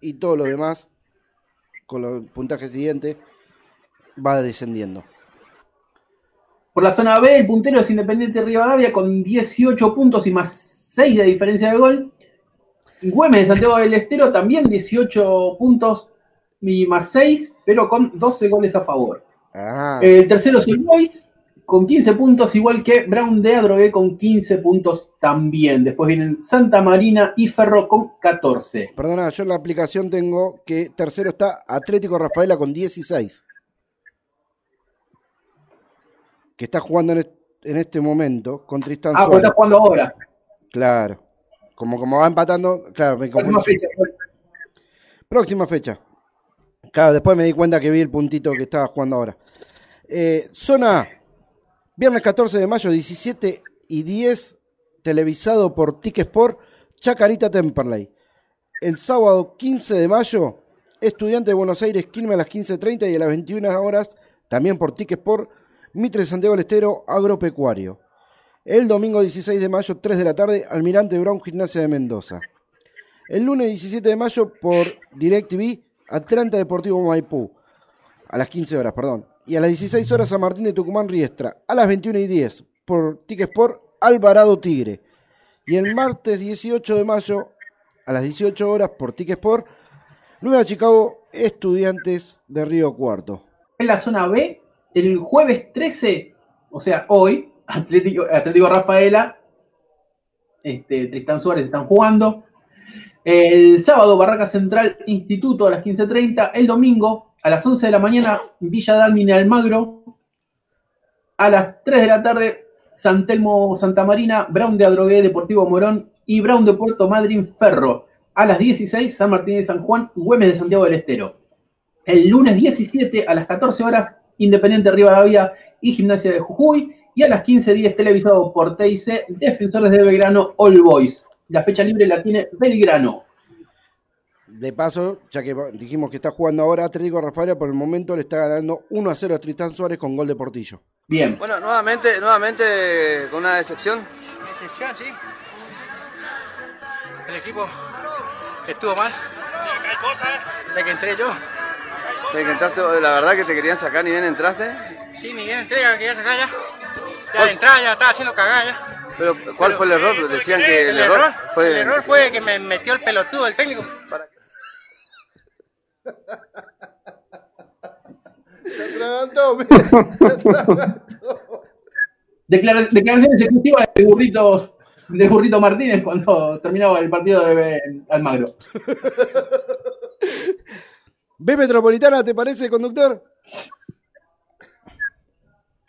y todo lo demás, con los puntajes siguientes, va descendiendo. Por la zona B, el puntero es Independiente Rivadavia con 18 puntos y más 6 de diferencia de gol. Güemes de Santiago del Estero también 18 puntos y más 6, pero con 12 goles a favor. Ah, El tercero es el Boys con 15 puntos, igual que Brown de Adrogué con 15 puntos también. Después vienen Santa Marina y Ferro con 14. perdona, yo en la aplicación tengo que tercero está Atlético Rafaela con 16. Que está jugando en, est- en este momento con Tristán Ah, porque Suárez. está jugando ahora. Claro. Como, como va empatando, claro, me Próxima fecha. Próxima fecha. Claro, después me di cuenta que vi el puntito que estaba jugando ahora. Eh, zona A. Viernes 14 de mayo, 17 y 10, televisado por Tic Sport, Chacarita Temperley. El sábado 15 de mayo, Estudiante de Buenos Aires, Quilmes a las 15.30 y a las 21 horas, también por Tic Sport, Mitre Santiago del Estero, Agropecuario. El domingo 16 de mayo, 3 de la tarde, Almirante Brown, Gimnasia de Mendoza. El lunes 17 de mayo por DirecTV, Atlanta Deportivo Maipú. A las 15 horas, perdón. Y a las 16 horas San Martín de Tucumán Riestra. A las 21 y 10 por Ticketsport Alvarado Tigre. Y el martes 18 de mayo a las 18 horas por Ticketsport Nueva Chicago Estudiantes de Río Cuarto. En la zona B, el jueves 13, o sea, hoy, Atlético, Atlético Rafaela, este, Tristán Suárez están jugando. El sábado, Barraca Central Instituto a las 15.30. El domingo, a las 11 de la mañana, Villa Dálmine Almagro. A las 3 de la tarde, San Telmo Santa Marina, Brown de Adrogué Deportivo Morón y Brown de Puerto Madryn Ferro. A las 16, San Martín de San Juan, Güemes de Santiago del Estero. El lunes 17 a las 14 horas, Independiente Rivadavia y Gimnasia de Jujuy. Y a las 15.10, televisado por TIC, Defensores de Belgrano All Boys. La fecha libre la tiene Belgrano. De paso, ya que dijimos que está jugando ahora Atlético Rafaela, por el momento le está ganando 1 a 0 a Tristán Suárez con gol de Portillo. Bien. Bueno, nuevamente, nuevamente con una decepción. Decepción, sí. El equipo estuvo mal. De que entré yo. De que entraste, la verdad que te querían sacar ni bien entraste. Sí, ni bien entré, quería sacar ya. Ya de entrada ya estaba haciendo cagada ya. Pero ¿cuál fue el error? Decían que el, el error, fue el error fue que me metió el pelotudo el técnico. Se atragantó, se atragantó. Declara- declaración ejecutiva de Burrito, de Burrito Martínez cuando terminaba el partido de Almagro. ¿B Metropolitana te parece, conductor?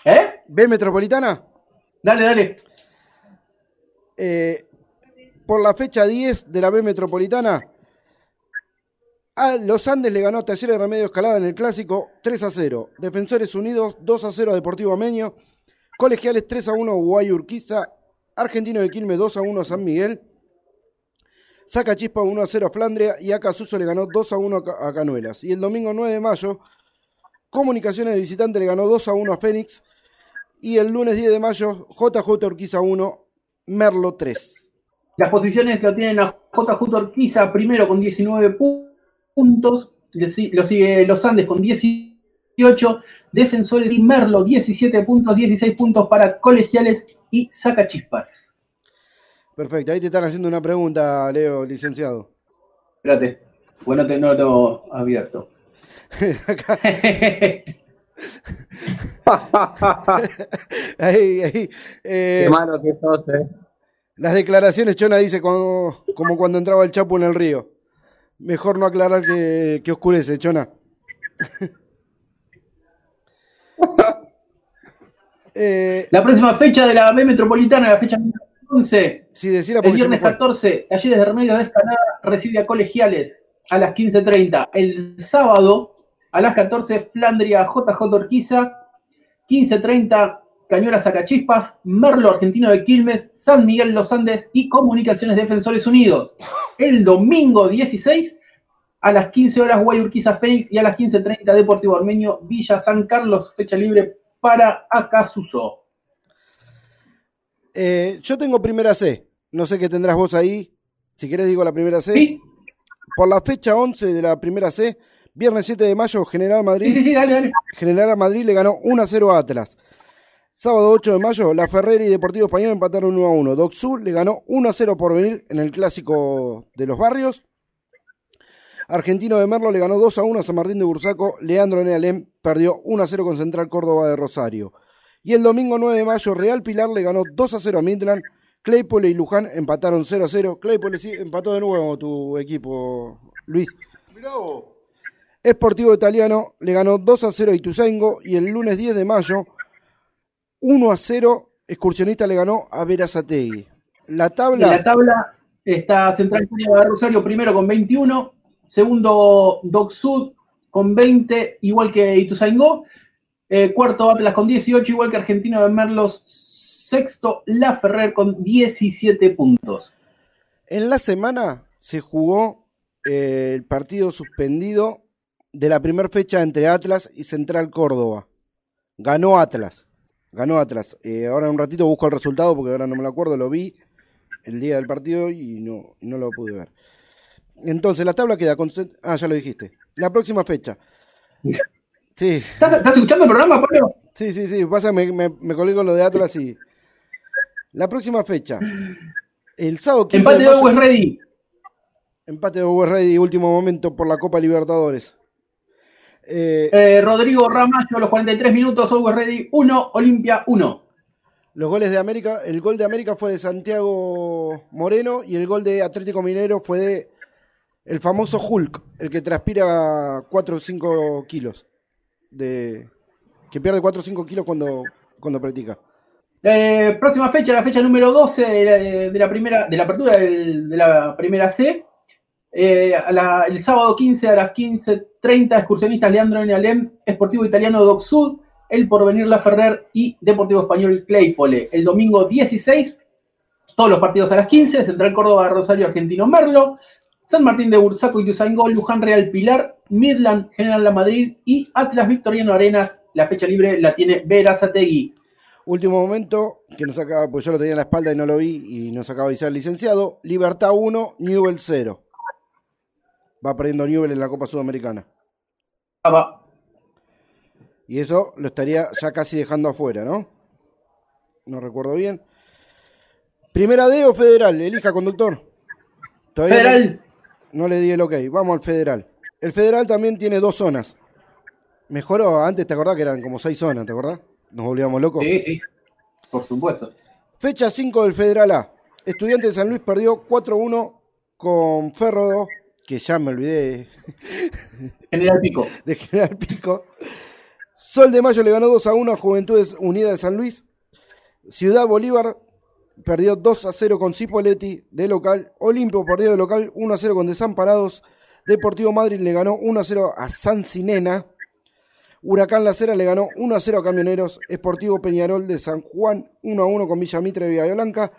¿Eh? ¿B Metropolitana? Dale, dale. Eh, por la fecha 10 de la B Metropolitana, a Los Andes le ganó a Talleres de Remedio Escalada en el clásico 3 a 0. Defensores Unidos 2 a 0 a Deportivo Ameño. Colegiales 3 a 1 a Guay Urquiza. Argentino de Quilmes 2 a 1 a San Miguel. Saca Chispa 1 a 0 a Flandria y Acasuso le ganó 2 a 1 a Ca- a Canuelas. Y el domingo 9 de mayo, Comunicaciones de Visitante le ganó 2 a 1 a Fénix. Y el lunes 10 de mayo, JJ Urquiza 1, Merlo 3. Las posiciones lo tienen a JJ Orquiza primero con 19 pu- puntos. Lo sigue Los Andes con 18. Defensores y Merlo 17 puntos, 16 puntos para Colegiales y Sacachispas. Perfecto, ahí te están haciendo una pregunta, Leo, licenciado. Espérate. Bueno, te, no lo tengo abierto. Ahí, ahí. eh, Qué malo que sos, eh. las declaraciones, Chona dice como, como cuando entraba el Chapo en el río. Mejor no aclarar que, que oscurece, Chona. eh, La próxima fecha de la B Metropolitana, la fecha número 11, sí, el viernes fue. 14, Talleres de Remedios de Escalada recibe a Colegiales a las 15.30. El sábado, a las 14, Flandria JJ Orquiza, 15.30, Cañuela Sacachispas, Merlo Argentino de Quilmes, San Miguel Los Andes y Comunicaciones Defensores Unidos. El domingo 16, a las 15 horas, Guay Urquiza Fénix y a las 15.30, Deportivo Armenio Villa San Carlos, fecha libre para Acasuso. Eh, yo tengo primera C. No sé qué tendrás vos ahí. Si querés digo la primera C. ¿Sí? Por la fecha 11 de la primera C, viernes 7 de mayo, General Madrid. Sí, sí, sí, dale, dale. General Madrid le ganó 1 a 0 a Atlas. Sábado 8 de mayo, La Ferrera y Deportivo Español empataron 1 a 1. Doc Sur le ganó 1 a 0 por venir en el clásico de los barrios. Argentino de Merlo le ganó 2 a 1 a San Martín de Bursaco. Leandro Nealem perdió 1 a 0 con Central Córdoba de Rosario. Y el domingo 9 de mayo, Real Pilar le ganó 2 a 0 a Midland. Claypole y Luján empataron 0 a 0. Claypole sí, empató de nuevo tu equipo, Luis. Mirá vos. Sportivo Italiano le ganó 2 a 0 a Ituzaingo y el lunes 10 de mayo 1 a 0 Excursionista le ganó a Verazategui. La En tabla, la tabla está Central Córdoba de Rosario primero con 21, segundo Doc Sud con 20, igual que Ituzaingó, eh, cuarto Atlas con 18, igual que Argentino de Merlos, sexto La Ferrer con 17 puntos. en la semana se jugó eh, el partido suspendido de la primera fecha entre Atlas y Central Córdoba. Ganó Atlas. Ganó Atlas. Eh, ahora en un ratito busco el resultado porque ahora no me lo acuerdo, lo vi el día del partido y no, no lo pude ver. Entonces la tabla queda con... Ah, ya lo dijiste. La próxima fecha. Sí, ¿Estás, estás escuchando el programa, Pablo? Sí, sí, sí, pasa, me, me, me colgué con lo de Atlas y. La próxima fecha. El sábado 15 Empate de de Always Ready. empate de Bower Ready, último momento por la Copa Libertadores. Eh, Eh, Rodrigo Ramallo los 43 minutos, Always Ready 1, Olimpia 1. los goles de América, el gol de América fue de Santiago Moreno y el gol de Atlético Minero fue de el famoso Hulk, el que transpira 4 o 5 kilos. De, que pierde 4 o 5 kilos cuando, cuando practica. Eh, próxima fecha, la fecha número 12 de la, de la primera, de la apertura del- de la primera C. Eh, a la- el sábado 15 a las 15.30, excursionistas Leandro Nealem, Esportivo Italiano Doc Sud, El Porvenir La Ferrer y Deportivo Español Claypole. El domingo 16, todos los partidos a las 15, Central Córdoba Rosario Argentino Merlo, San Martín de Bursaco y Tuzangó, Luján Real Pilar, Midland General La Madrid y Atlas Victoriano Arenas. La fecha libre la tiene Verazategui. Último momento, que nos acaba, pues yo lo tenía en la espalda y no lo vi, y nos acaba de avisar licenciado. Libertad 1, Newell 0. Va perdiendo Newell en la Copa Sudamericana. Ah, va. Y eso lo estaría ya casi dejando afuera, ¿no? No recuerdo bien. Primera D o federal, elija conductor. Todavía no- Federal. No, le di el ok, vamos al federal. El federal también tiene dos zonas. Mejoró, antes te acordás que eran como seis zonas, ¿te acordás? Nos volvíamos locos. Sí, sí. Por supuesto. Fecha 5 del Federal A. Estudiante de San Luis perdió 4-1 con Ferro, que ya me olvidé General Pico. de General Pico. Sol de Mayo le ganó 2 a 1 a Juventudes Unidas de San Luis. Ciudad Bolívar perdió 2 a 0 con Cipoletti de local. Olimpio perdió de local 1 a 0 con Desamparados. Deportivo Madrid le ganó 1 a 0 a San Cinena. Huracán La Cera le ganó 1 a 0 a Camioneros. Esportivo Peñarol de San Juan 1 a 1 con Villa Mitre de Villa Blanca.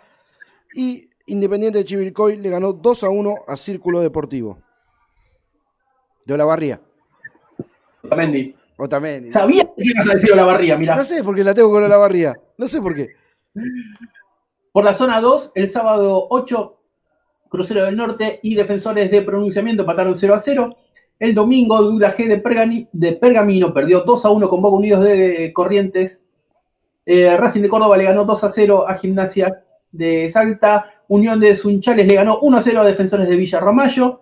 Y Independiente de Chivilcoy le ganó 2 a 1 a Círculo Deportivo. De Olavarría. Otamendi. O también. Sabía que ibas a decir la barría, mira. No sé por qué la tengo con Olavarría. No sé por qué. Por la zona 2, el sábado 8, Crucero del Norte y Defensores de Pronunciamiento empataron 0 a 0. El domingo, Dura G de, Pergani- de Pergamino perdió 2 a 1 con Boca Unidos de Corrientes. Eh, Racing de Córdoba le ganó 2 a 0 a Gimnasia de Salta. Unión de Sunchales le ganó 1 a 0 a Defensores de Villa Ramallo.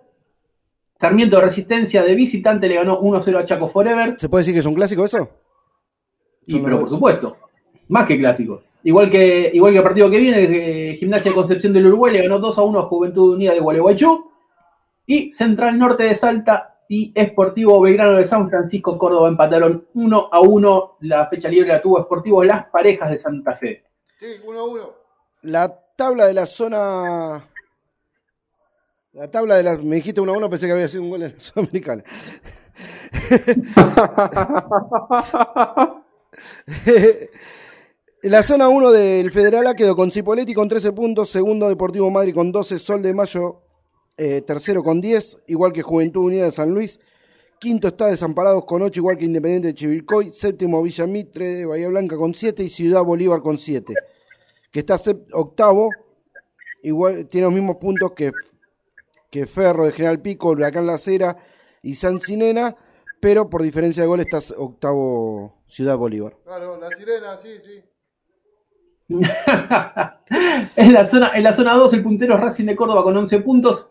Sarmiento de Resistencia de visitante le ganó 1-0 a Chaco Forever. ¿Se puede decir que es un clásico eso? Y, pero por supuesto, más que clásico. Igual que, igual que el partido que viene, eh, Gimnasia de Concepción del Uruguay le ganó 2 a 1 a Juventud Unida de Gualeguaychú. Y Central Norte de Salta y Esportivo Belgrano de San Francisco Córdoba empataron 1 a 1. La fecha libre la tuvo Esportivo Las Parejas de Santa Fe. Sí, 1 a 1. La tabla de la zona. La tabla de la. Me dijiste 1 a 1, pensé que había sido un gol en la Sudamericana. la zona 1 del Federal A quedó con Cipoletti con 13 puntos, segundo Deportivo Madrid con 12, Sol de Mayo eh, tercero con 10, igual que Juventud Unida de San Luis. Quinto está Desamparados con 8, igual que Independiente de Chivilcoy. Séptimo Villa Mitre de Bahía Blanca con 7 y Ciudad Bolívar con 7. Que está octavo, igual tiene los mismos puntos que, que Ferro de General Pico, Huracán La Cera y San Sinena, pero por diferencia de gol está octavo Ciudad Bolívar. Claro, la sirena, sí, sí. en, la zona, en la zona 2, el puntero es Racing de Córdoba con 11 puntos.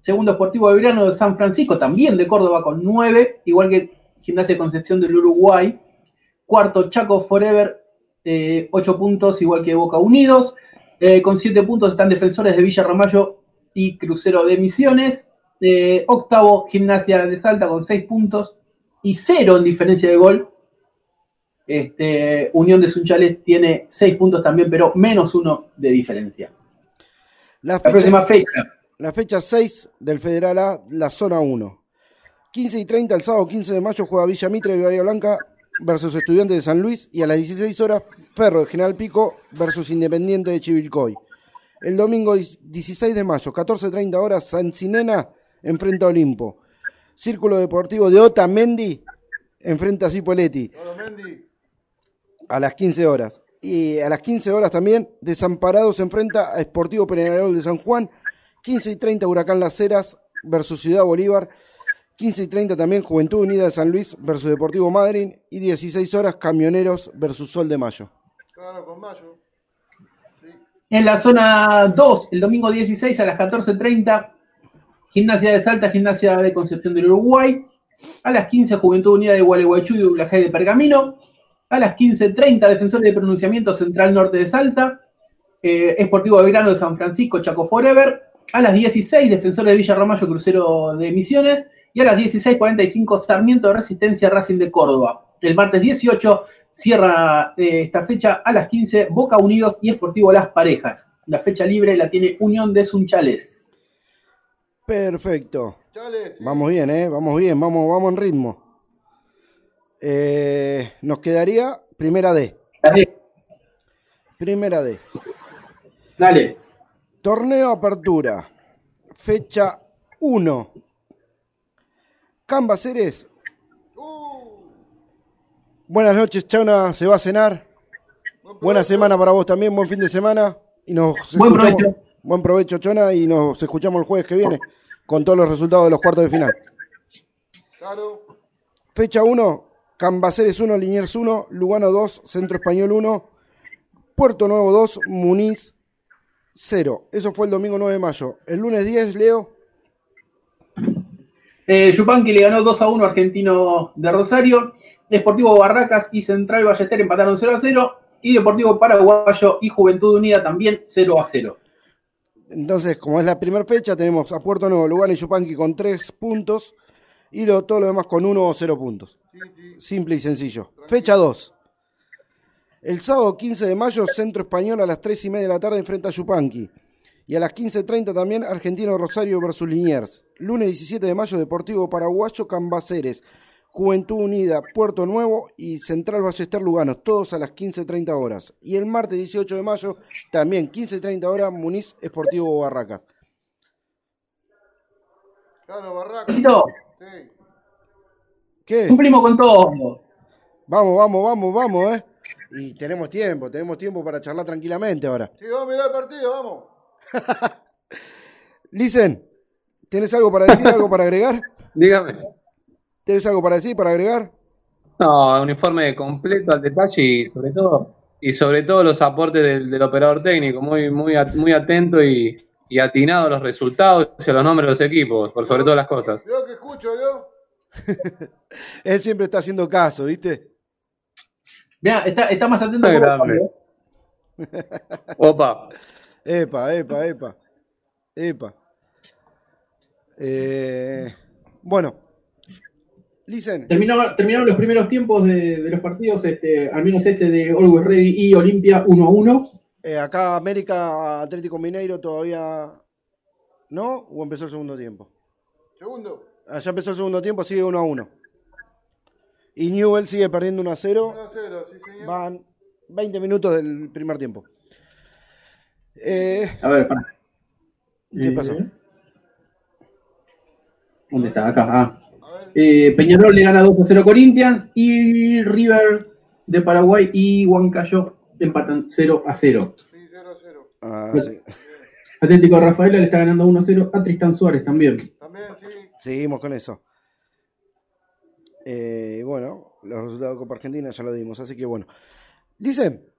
Segundo Esportivo Belgrano de San Francisco, también de Córdoba con 9, igual que Gimnasia de Concepción del Uruguay. Cuarto, Chaco Forever, 8 puntos, igual que Boca Unidos. Eh, con 7 puntos están Defensores de Villa Ramallo y Crucero de Misiones. Eh, octavo, Gimnasia de Salta con 6 puntos y 0 en diferencia de gol. Este, Unión de Sunchales tiene 6 puntos también, pero menos 1 de diferencia. La La fecha, próxima fecha. la fecha 6 del Federal A, la zona 1. 15 y 30 el sábado 15 de mayo juega Villa Mitre de Bahía Blanca versus Estudiantes de San Luis y a las 16 horas Ferro de General Pico versus Independiente de Chivilcoy. El domingo 16 de mayo, 14.30 horas, San Sinena enfrenta a Olimpo. Círculo Deportivo de Otamendi enfrenta a Cipoletti a las 15 horas. Y a las 15 horas también, Desamparado se enfrenta a Esportivo Peñarol de San Juan. 15 y 30 Huracán Las Heras versus Ciudad Bolívar. 15 y 30 también Juventud Unida de San Luis versus Deportivo Madryn. Y 16 horas Camioneros versus Sol de Mayo. Claro, con Mayo. Sí. En la zona 2, el domingo 16 a las 14.30, Gimnasia de Salta, Gimnasia de Concepción del Uruguay. A las 15, Juventud Unida de Gualeguaychú y Ublajé de Pergamino. A las 15.30, Defensores de Pronunciamiento Central Norte de Salta. Eh, Esportivo Belgrano de San Francisco, Chaco Forever. A las 16, Defensores de Villa Ramallo, Crucero de Misiones. Y a las 16.45, Sarmiento de Resistencia, Racing de Córdoba. El martes 18 cierra eh, esta fecha a las 15, Boca Unidos y Esportivo Las Parejas. La fecha libre la tiene Unión de Sunchales. Perfecto. Sí. Vamos bien, ¿eh? Vamos bien, vamos, vamos en ritmo. Eh, nos quedaría primera D. Dale, Primera D. dale. Torneo Apertura. Fecha 1. Cambaceres. Uh, Buenas noches, Chona. ¿Se va a cenar? buen Buena semana para vos también. Buen fin de semana. Y nos Buen escuchamos- provecho. Buen provecho, Chona. Y nos escuchamos el jueves que viene con todos los resultados de los cuartos de final. Claro. Fecha 1. Cambaceres 1, Liniers 1, Lugano 2, Centro Español 1, Puerto Nuevo 2, Muniz 0. Eso fue el domingo 9 de mayo. El lunes 10, Leo. Eh, Yupanqui le ganó 2 a 1 a Argentino de Rosario. Deportivo Barracas y Central Ballester empataron 0 a 0. Y Deportivo Paraguayo y Juventud Unida también 0 a 0. Entonces, como es la primera fecha, tenemos a Puerto Nuevo, Lugano y Yupanqui con 3 puntos y lo, todo lo demás con 1 o 0 puntos. Simple y sencillo. Fecha 2. El sábado 15 de mayo, Centro Español a las 3 y media de la tarde enfrenta a Yupanqui. Y a las 15.30 también Argentino Rosario versus Liniers. Lunes 17 de mayo, Deportivo Paraguayo, Cambaceres. Juventud Unida, Puerto Nuevo y Central Ballester Lugano, todos a las 15.30 horas. Y el martes 18 de mayo, también 15.30 horas, Muniz Esportivo Barracas. Claro, Barraca. Tito, Sí. ¿Qué? cumplimos con todo. Vamos, vamos, vamos, vamos, ¿eh? Y tenemos tiempo, tenemos tiempo para charlar tranquilamente ahora. Sí, vamos a mirar el partido, vamos. Listen, ¿tienes algo para decir, algo para agregar? Dígame. ¿Tienes algo para decir, para agregar? No, un informe completo al detalle y sobre todo y sobre todo los aportes del, del operador técnico, muy muy at- muy atento y, y atinado a los resultados y a los nombres de los equipos, por sobre todas las cosas. Veo que mucho, ¿vio? Él siempre está haciendo caso, ¿viste? Mirá, está, está más atento que. Opa. Epa, epa, epa. Epa. Eh, bueno. Listen, Terminaba- terminaron los primeros tiempos de, de los partidos, este, al menos este de Always Ready y Olimpia 1 a 1. eh, acá América Atlético Mineiro todavía. ¿No? ¿O empezó el segundo tiempo? Segundo. Ah, ya empezó el segundo tiempo, sigue 1 a 1. Y Newell sigue perdiendo 1 a 0. 1 a 0, sí, señor. Van 20 minutos del primer tiempo. Eh, A ver, para. ¿Qué pasó? ¿Dónde está? Acá. Ah. Eh, Peñarol le gana 2 a 0 a Corinthians y River de Paraguay y Huancayo empatan 0 a 0. Sí, 0 a 0. ah, sí. Atlético Rafaela le está ganando 1 a 0 a Tristán Suárez también. También, sí. Seguimos con eso. Eh, bueno, los resultados de Copa Argentina ya lo dimos, así que bueno. Dice,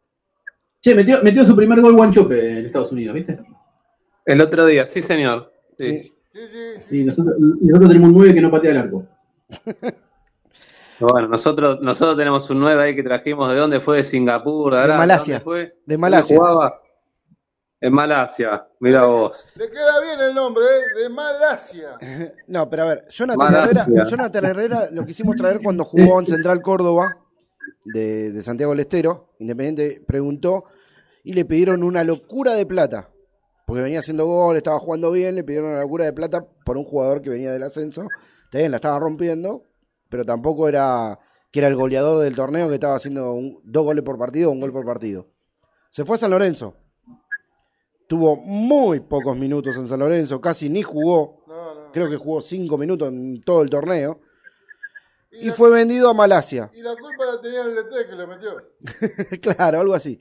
Che, metió, metió su primer gol Guanchope en Estados Unidos, ¿viste? El otro día, sí, señor. Sí. Sí. Sí, sí, sí. Y nosotros, tenemos un 9 que no patea el arco. Bueno, nosotros, nosotros tenemos un 9 ahí que trajimos. ¿De dónde fue? De Singapur, de, De Malasia. ¿dónde fue? De ¿Dónde Malasia. jugaba? En Malasia, mira vos. Le queda bien el nombre, ¿eh? De Malasia. no, pero a ver, Jonathan Malasia. Herrera, Jonathan Herrera lo quisimos traer cuando jugó en Central Córdoba de, de Santiago del Estero. Independiente preguntó y le pidieron una locura de plata. Porque venía haciendo gol, estaba jugando bien, le pidieron una locura de plata por un jugador que venía del ascenso. También la estaba rompiendo, pero tampoco era que era el goleador del torneo que estaba haciendo un- dos goles por partido o un gol por partido. Se fue a San Lorenzo. Tuvo muy pocos minutos en San Lorenzo, casi ni jugó. Creo que jugó cinco minutos en todo el torneo. Y la, fue vendido a Malasia. y la culpa la tenía el DT que le metió. claro, algo así.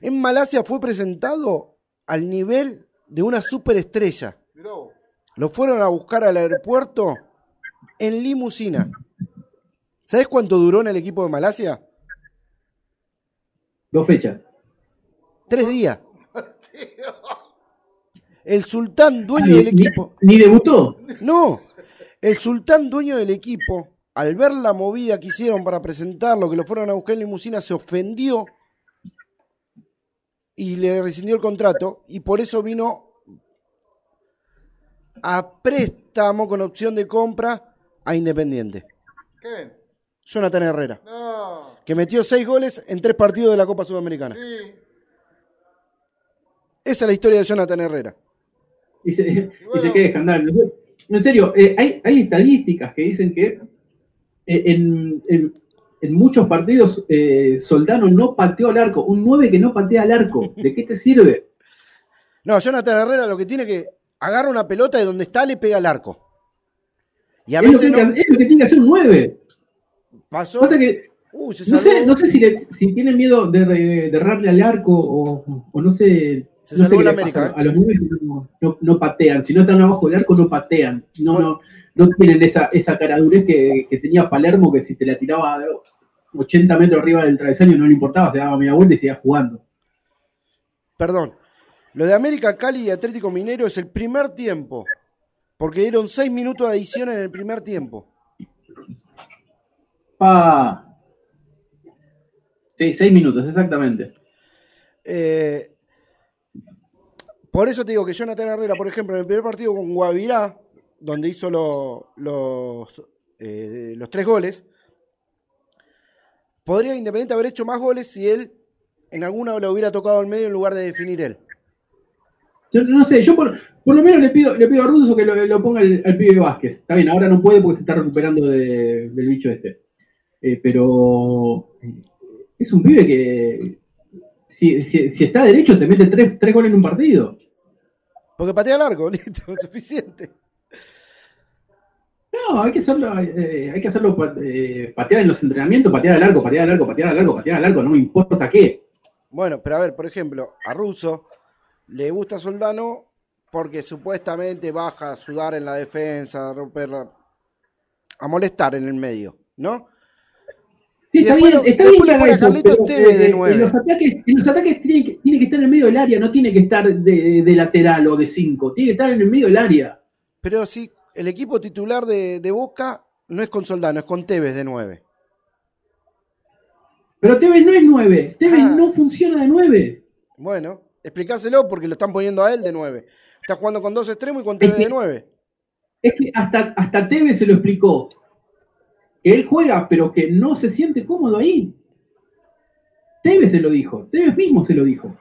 En Malasia fue presentado al nivel de una superestrella. Mirá vos. Lo fueron a buscar al aeropuerto en limusina. ¿Sabes cuánto duró en el equipo de Malasia? Dos fechas. Tres días. El sultán dueño Ah, del ni- equipo. Ni debutó. No, el sultán dueño del equipo, al ver la movida que hicieron para presentarlo, que lo fueron a buscar en limusina, se ofendió y le rescindió el contrato y por eso vino a préstamo con opción de compra a Independiente. ¿Qué? Jonathan Herrera, No. que metió seis goles en tres partidos de la Copa Sudamericana. Sí. Esa es la historia de Jonathan Herrera. Y se, y bueno. se. En serio, eh, hay, hay estadísticas que dicen que en, en- en muchos partidos eh, Soldano no pateó al arco. Un 9 que no patea al arco. ¿De qué te sirve? No, Jonathan Herrera lo que tiene que agarra una pelota de donde está le pega al arco. Y a Es lo, que, no, es lo que tiene que hacer un 9. pasó. Pasa que se no sé, no sé si, le- si tienen miedo de, de errarle al arco o, o no sé. Se no salvó la América, pasa ¿eh? A los 9 que no, no- no patean. Si no están abajo del arco, no patean. No, Bueno. no, no tienen esa, esa caradurez que, que tenía Palermo, que si te la tiraba de 80 metros arriba del travesaño no le importaba, se daba media vuelta y seguía jugando. Perdón. Lo de América, Cali y Atlético Minero es el primer tiempo. Porque dieron seis minutos de adición en el primer tiempo. Pa. Sí, seis minutos, exactamente. Eh, por eso te digo que Jonathan Herrera, por ejemplo, en el primer partido con Guavirá, donde hizo lo- los, eh, los tres goles, podría Independiente haber hecho más goles si él en alguna lo hubiera tocado al medio en lugar de definir él. Yo no sé, yo por, por lo menos le pido, le pido a Russo que lo, lo ponga al, al pibe Vázquez. Está bien, ahora no puede porque se está recuperando de- del bicho este. Eh, pero es un pibe que si, si- si está derecho te mete tres, tres goles en un partido. Porque patea largo, listo, suficiente. No, hay que hacerlo, eh, hay que hacerlo eh, patear en los entrenamientos, patear al arco, patear al arco, patear al arco, patear al arco, no me importa qué. Bueno, pero a ver, por ejemplo, a Russo le gusta Soldano porque supuestamente baja a sudar en la defensa, a romper a molestar en el medio, ¿no? Sí, Y está después bien, está bien que eso, pero, de eh. En los ataques, en los ataques tiene, que, tiene que estar en el medio del área, no tiene que estar de, de lateral o de cinco, tiene que estar en el medio del área. Pero si el equipo titular de, de Boca no es con Soldano, es con Tevez de 9. Pero Tevez no es 9. Tevez Ah. no funciona de 9. Bueno, explicáselo porque lo están poniendo a él de 9. Está jugando con dos extremos y con Tevez que- de 9. Es que hasta, hasta Tevez se lo explicó. Que él juega, pero que no se siente cómodo ahí. Tevez se lo dijo. Tevez mismo se lo dijo.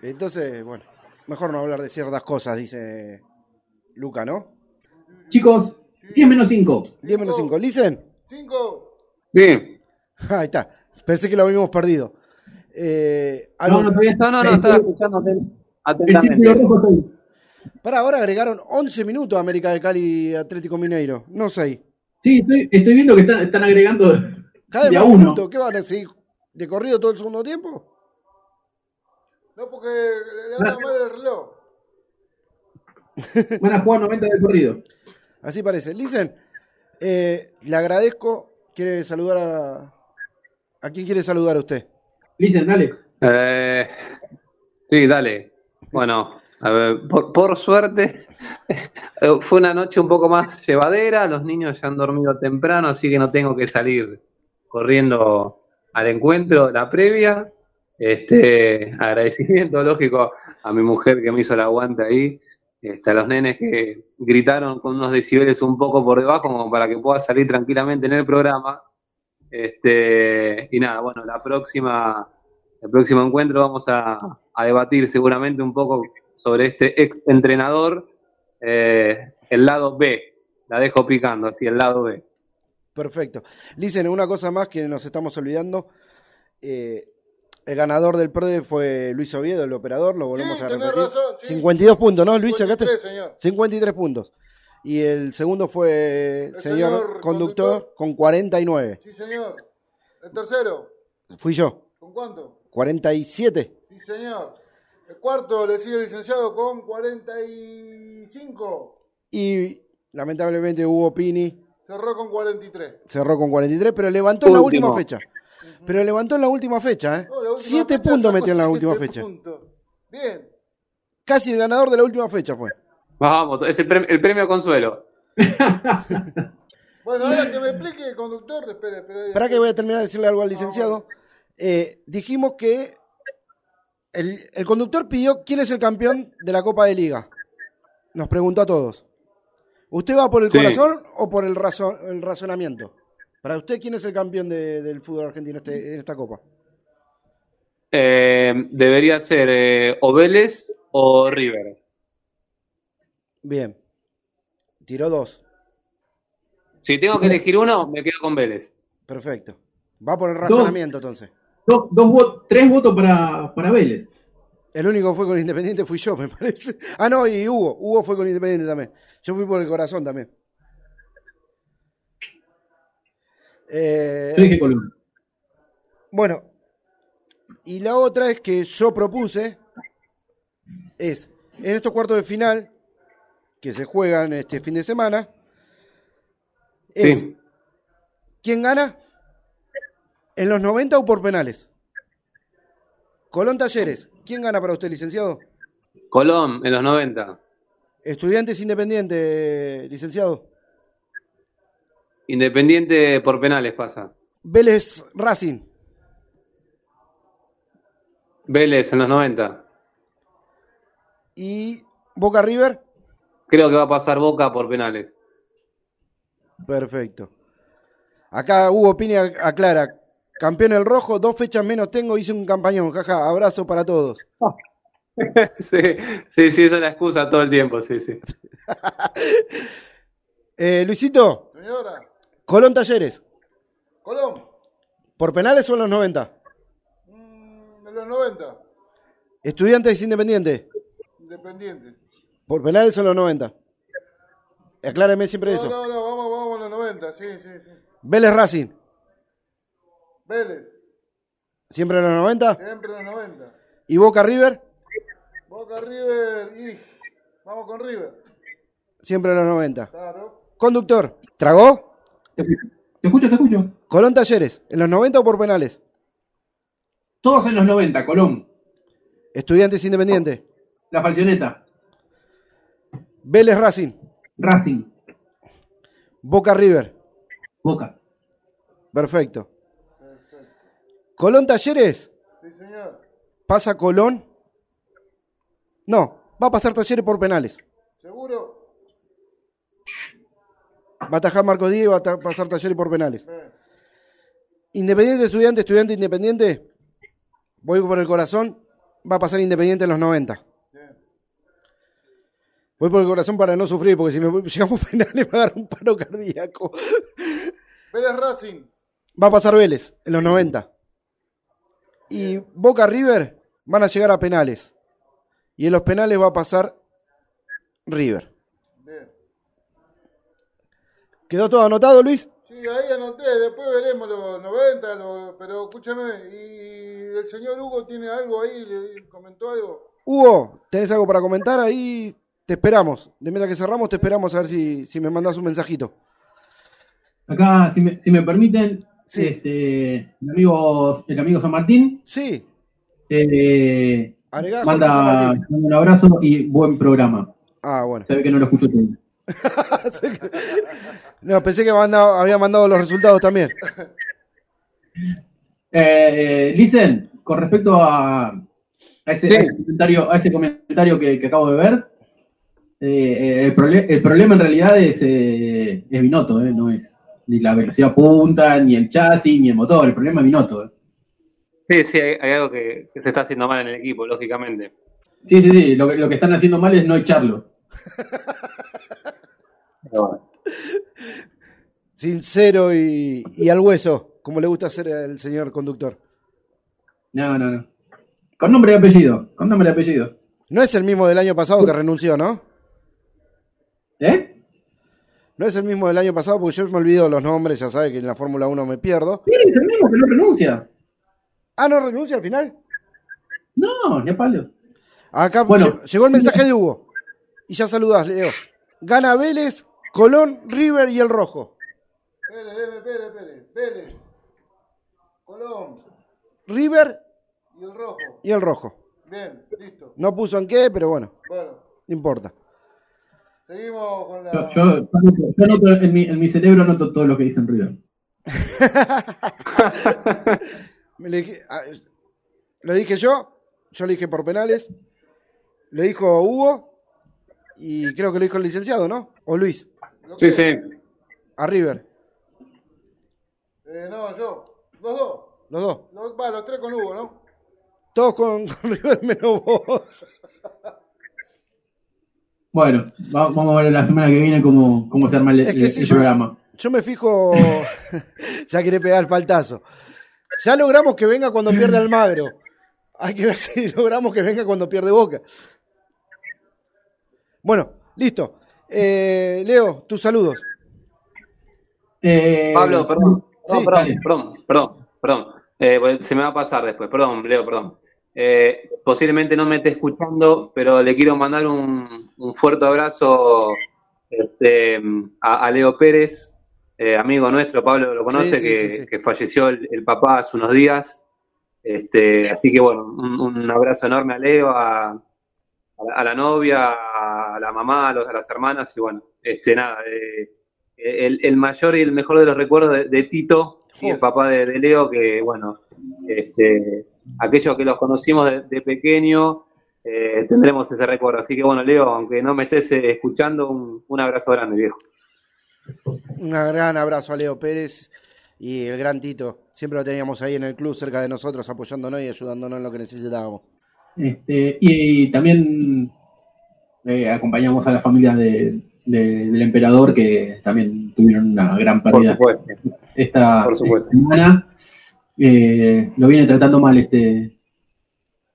Entonces, bueno, mejor no hablar de ciertas cosas, dice Luca, ¿no? Chicos, 10 menos 5. 10 menos 5. ¿Listen? Cinco. Sí. Ahí está. Pensé que lo habíamos perdido. Eh, No, algo- no, todavía No, no, estaba El círculo atentamente. rojo está ahí. Para ahora agregaron 11 minutos a América de Cali y Atlético Mineiro. No 6. Sí, estoy, estoy viendo que están, están agregando Cada vez de a uno. minutos. ¿Qué van a seguir de corrido todo el segundo tiempo? No, porque le anda mal el reloj. Van a jugar 90 de corrido. Así parece. Listen, eh, le agradezco. ¿Quiere saludar a. ¿A quién quiere saludar a usted? Dicen, dale. Eh, sí, dale. Bueno, a ver, por, por suerte fue una noche un poco más llevadera, los niños ya han dormido temprano, así que no tengo que salir corriendo al encuentro, la previa. Este, agradecimiento lógico a mi mujer que me hizo el aguante ahí, este, a los nenes que gritaron con unos decibeles un poco por debajo como para que pueda salir tranquilamente en el programa. Este, y nada, bueno, la próxima, el próximo encuentro vamos a, a debatir seguramente un poco sobre este ex entrenador, eh, el lado B. La dejo picando, así, el lado B. Perfecto. Listen, una cosa más que nos estamos olvidando. Eh, el ganador del PRODE fue Luis Oviedo, el operador, lo volvemos Sí, a repetir. razón, sí. 52 puntos, ¿no, Luis? ¿Sacaste? 53, señor. 53 puntos. Y el segundo fue el señor, señor conductor, conductor. con 49. Sí, señor. El tercero. Fui yo, ¿Con cuánto? 47. Sí, señor. El cuarto le sigue el licenciado con 45. Y lamentablemente Hugo Pini Cerró con 43. cerró con 43, pero levantó en la última fecha. Pero levantó en la última fecha, ¿eh? Última Siete fecha puntos metió en la última fecha. puntos. Bien. Casi el ganador de la última fecha fue. Vamos, es el premio, el premio consuelo. Bueno, ahora que me explique el conductor, espere, espere. Para que voy a terminar de decirle algo al licenciado. Eh, dijimos que el, el conductor pidió quién es el campeón de la Copa de Liga. Nos preguntó a todos. ¿Usted va por el Sí. corazón o por el, razo- el razonamiento? Para usted, ¿quién es el campeón de- del fútbol argentino este- en esta Copa? Eh, debería ser eh, o Vélez o River. Bien. Tiró dos. Si tengo que elegir uno, me quedo con Vélez. Perfecto. Va por el razonamiento entonces. Dos, dos tres votos para, para Vélez. El único que fue con Independiente fui yo, me parece. Ah, no, y Hugo. Hugo fue con Independiente también. Yo fui por el corazón también. Eh, Yo dije Colón. bueno, y la otra es que yo propuse, es, en estos cuartos de final, que se juegan este fin de semana, es, Sí. ¿quién gana? ¿En los 90 o por penales? Colón Talleres, ¿quién gana para usted, licenciado? Colón, en los 90. Estudiantes Independiente, licenciado. Independiente por penales pasa. Vélez Racing, Vélez en los 90. y Boca River. Creo que va a pasar Boca por penales. Perfecto. Acá Hugo Pini ac- aclara, campeón el rojo, dos fechas menos tengo, hice un campañón, jaja, abrazo para todos. sí, sí, sí, esa es la excusa todo el tiempo, sí, sí. Eh, Luisito, Señora. Colón Talleres, Colón. ¿por penales o en los 90? Los 90. Estudiantes Independiente, Independiente. ¿por penales o en los 90? Acláreme siempre No, eso. no, no, vamos, vamos a los 90. Sí, sí, sí. Vélez Racing, Vélez. siempre en los 90. Siempre en los 90. Y Boca River, Boca River y. Vamos con River. siempre en los 90. Claro. Conductor, ¿tragó? Te escucho. te escucho. Colón Talleres, ¿en los 90 o por penales? Todos en los 90, Colón. Estudiantes Independiente, La falcioneta. Vélez Racing, Racing. Boca River. Boca. Perfecto. Colón Talleres. Sí, señor. ¿Pasa Colón? No, va a pasar Talleres por penales. ¿Seguro? Va a atajar Marco Díaz y va a pasar Talleres por penales. Independiente, estudiante, estudiante, independiente. Voy por el corazón. Va a pasar Independiente en los 90. Bien. Voy por el corazón para no sufrir, porque si me llegamos a penales me agarra un paro cardíaco. Vélez Racing. Va a pasar Vélez en los 90. Y Boca River van a llegar a penales. Y en los penales va a pasar River. Bien. ¿Quedó todo anotado, Luis? Sí, ahí anoté, después veremos los 90, lo- pero escúchame, ¿y el señor Hugo tiene algo ahí? ¿Le comentó algo? Hugo, ¿tenés algo para comentar? Ahí te esperamos. De mientras que cerramos, te esperamos a ver si, si me mandas un mensajito. Acá, si me, si me permiten, Sí. este, el, amigo, el amigo San Martín Sí, eh, San manda, Martín. manda un abrazo y buen programa. Ah, bueno. Se ve que no lo escucho todo. No, pensé que manda- había mandado los resultados también. Eh, Listen, con respecto a, a ese, Sí. a ese comentario, a ese comentario que, que acabo de ver, eh, eh, el, prole- el problema en realidad es, eh, es Binotto, eh, no es ni la velocidad punta, ni el chasis, ni el motor, el problema es Binotto. eh. Sí, sí, hay, hay algo que, que se está haciendo mal en el equipo, lógicamente. Sí, sí, sí, lo, que- lo que están haciendo mal es no echarlo. Bueno. Sincero y, y al hueso, como le gusta hacer al señor conductor. No, no, no. Con nombre y apellido, con nombre y apellido. No es el mismo del año pasado que renunció, ¿no? ¿Eh? No es el mismo del año pasado porque yo me olvido los nombres, ya sabe que en la Fórmula 1 me pierdo. Sí, es el mismo que no renuncia. Ah, ¿no renuncia al final? No, ni a palo. Acá Bueno. lle- llegó el mensaje de Hugo. Y ya saludás, Leo. Gana Vélez, Colón, River y el Rojo. Vélez, Vélez, Vélez, Vélez, Vélez. Colón River y el rojo. y el Rojo. Bien, listo. No puso en qué, pero bueno, Bueno, no importa. seguimos con la... Yo, yo, anoto en, mi, en mi cerebro anoto todo lo que dicen River. Me le dije- ah, lo dije yo, yo lo dije por penales. Lo dijo Hugo y creo que lo dijo el licenciado, ¿no? O Luis, ¿Lo Sí, sí. a River, Eh, no, yo. Los dos. los dos. Los, va, los tres con Hugo, ¿no? Todos con, con River menos vos. Bueno, va- vamos a ver la semana que viene cómo, cómo se arma el, Es que el- si el yo- programa. Yo me fijo, ya quiere pegar el paltazo. Ya logramos que venga cuando pierde Almagro. Hay que ver si logramos que venga cuando pierde Boca. Bueno, listo. Eh, Leo, tus saludos. Eh, Pablo, perdón. No, Sí, perdón, perdón, perdón, perdón. Eh, pues, se me va a pasar después, perdón, Leo, perdón. Eh, posiblemente no me esté escuchando, pero le quiero mandar un, un fuerte abrazo este, a, a Leo Pérez, eh, amigo nuestro, Pablo lo conoce, Sí, sí, que, sí, sí. que falleció el, el papá hace unos días. Este, así que bueno, un, un abrazo enorme a Leo, a, a la, a la novia, a la mamá, a, los- a las hermanas, y bueno, este, nada, eh, el, el mayor y el mejor de los recuerdos de, de Tito y el papá de, de Leo, que bueno, este, aquellos que los conocimos de, de pequeño, eh, tendremos ese recuerdo. Así que bueno, Leo, aunque no me estés eh, escuchando, un, un abrazo grande, viejo. Un gran abrazo a Leo Pérez y el gran Tito. Siempre lo teníamos ahí en el club, cerca de nosotros, apoyándonos y ayudándonos en lo que necesitábamos. Este, y, también eh, acompañamos a la familia de- de- del emperador que también tuvieron una gran pérdida esta, por esta semana. Eh, lo viene tratando mal este,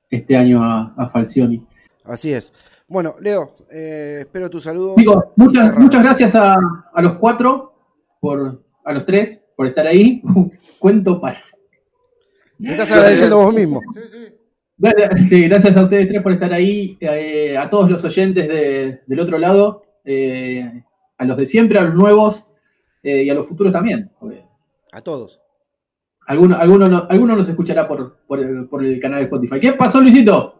este año a, a Falcioni. Así es. Bueno, Leo, eh, espero tu saludo. Chicos, muchas, muchas gracias a, a los cuatro, por, a los tres, por estar ahí. Cuento para. Te estás agradeciendo vos mismo. Sí, sí. Gracias, sí, gracias a ustedes tres por estar ahí, eh, a todos los oyentes de- del otro lado, eh, a los de siempre, a los nuevos eh, y a los futuros también. A todos. Alguno, alguno, no- alguno nos escuchará por, por, el, por el canal de Spotify. ¿Qué pasó, Luisito?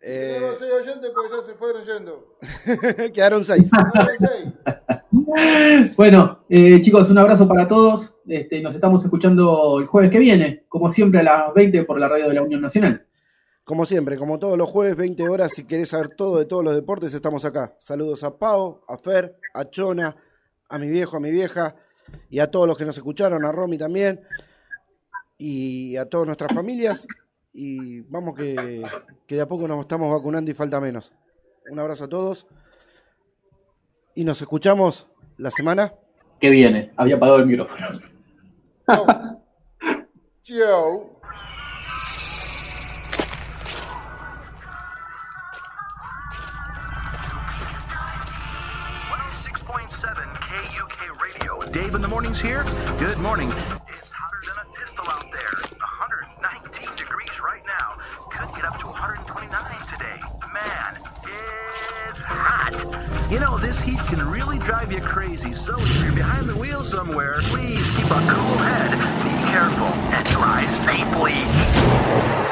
Eh, Tenemos seis oyentes porque ya se fueron yendo. quedaron seis. Quedaron seis. Bueno, eh, chicos, un abrazo para todos. Este, nos estamos escuchando el jueves que viene, como siempre a las 20 por la radio de la Unión Nacional. Como siempre, como todos los jueves, 20 horas, si querés saber todo de todos los deportes, estamos acá. Saludos a Pau, a Fer, a Chona, a mi viejo, a mi vieja y a todos los que nos escucharon, a Romy también y a todas nuestras familias. Y vamos que, que de a poco nos estamos vacunando y falta menos. Un abrazo a todos y nos escuchamos la semana. Que viene, había apagado el micrófono. Chao. KUK Radio. Dave in the mornings here. Good morning. You know, this heat can really drive you crazy. So if you're behind the wheel somewhere, please keep a cool head. Be careful and drive safely.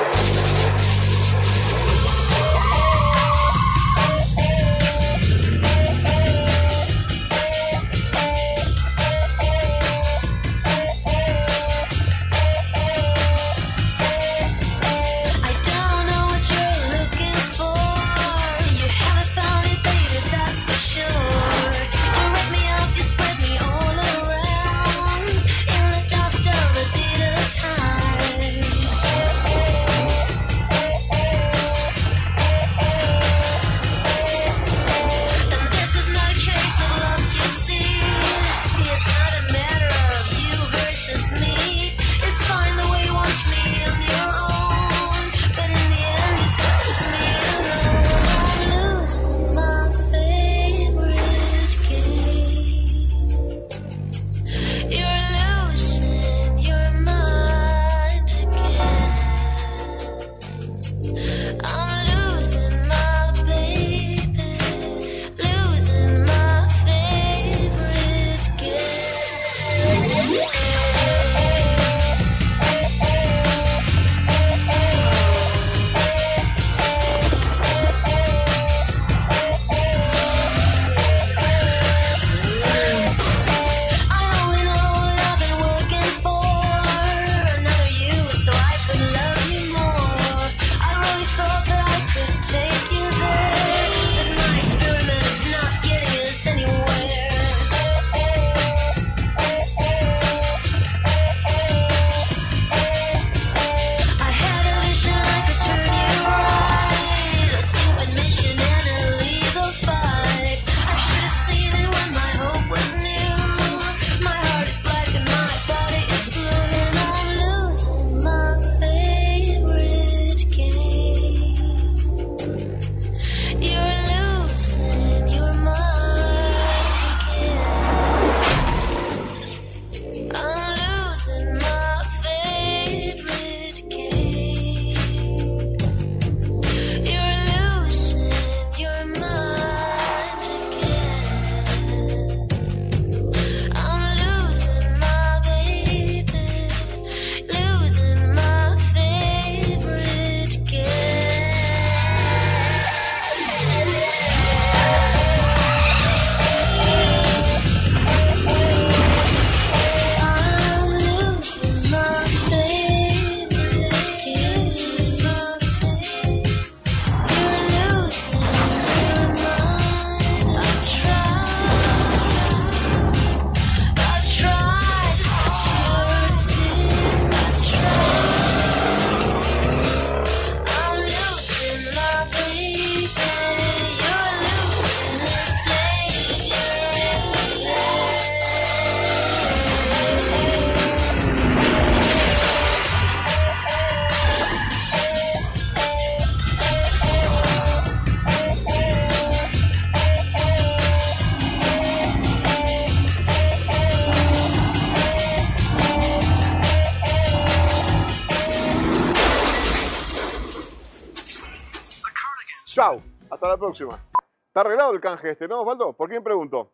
Está arreglado el canje este, ¿no, Osvaldo? ¿Por quién preguntó?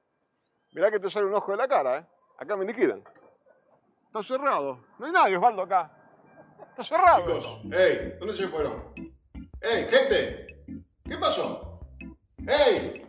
Mirá que te sale un ojo de la cara, ¿eh? Acá me liquidan. Está cerrado. No hay nadie, Osvaldo, acá. Está cerrado. Chicos, ey, ¿dónde se fueron? ¡Ey, gente! ¿Qué pasó? ¡Ey!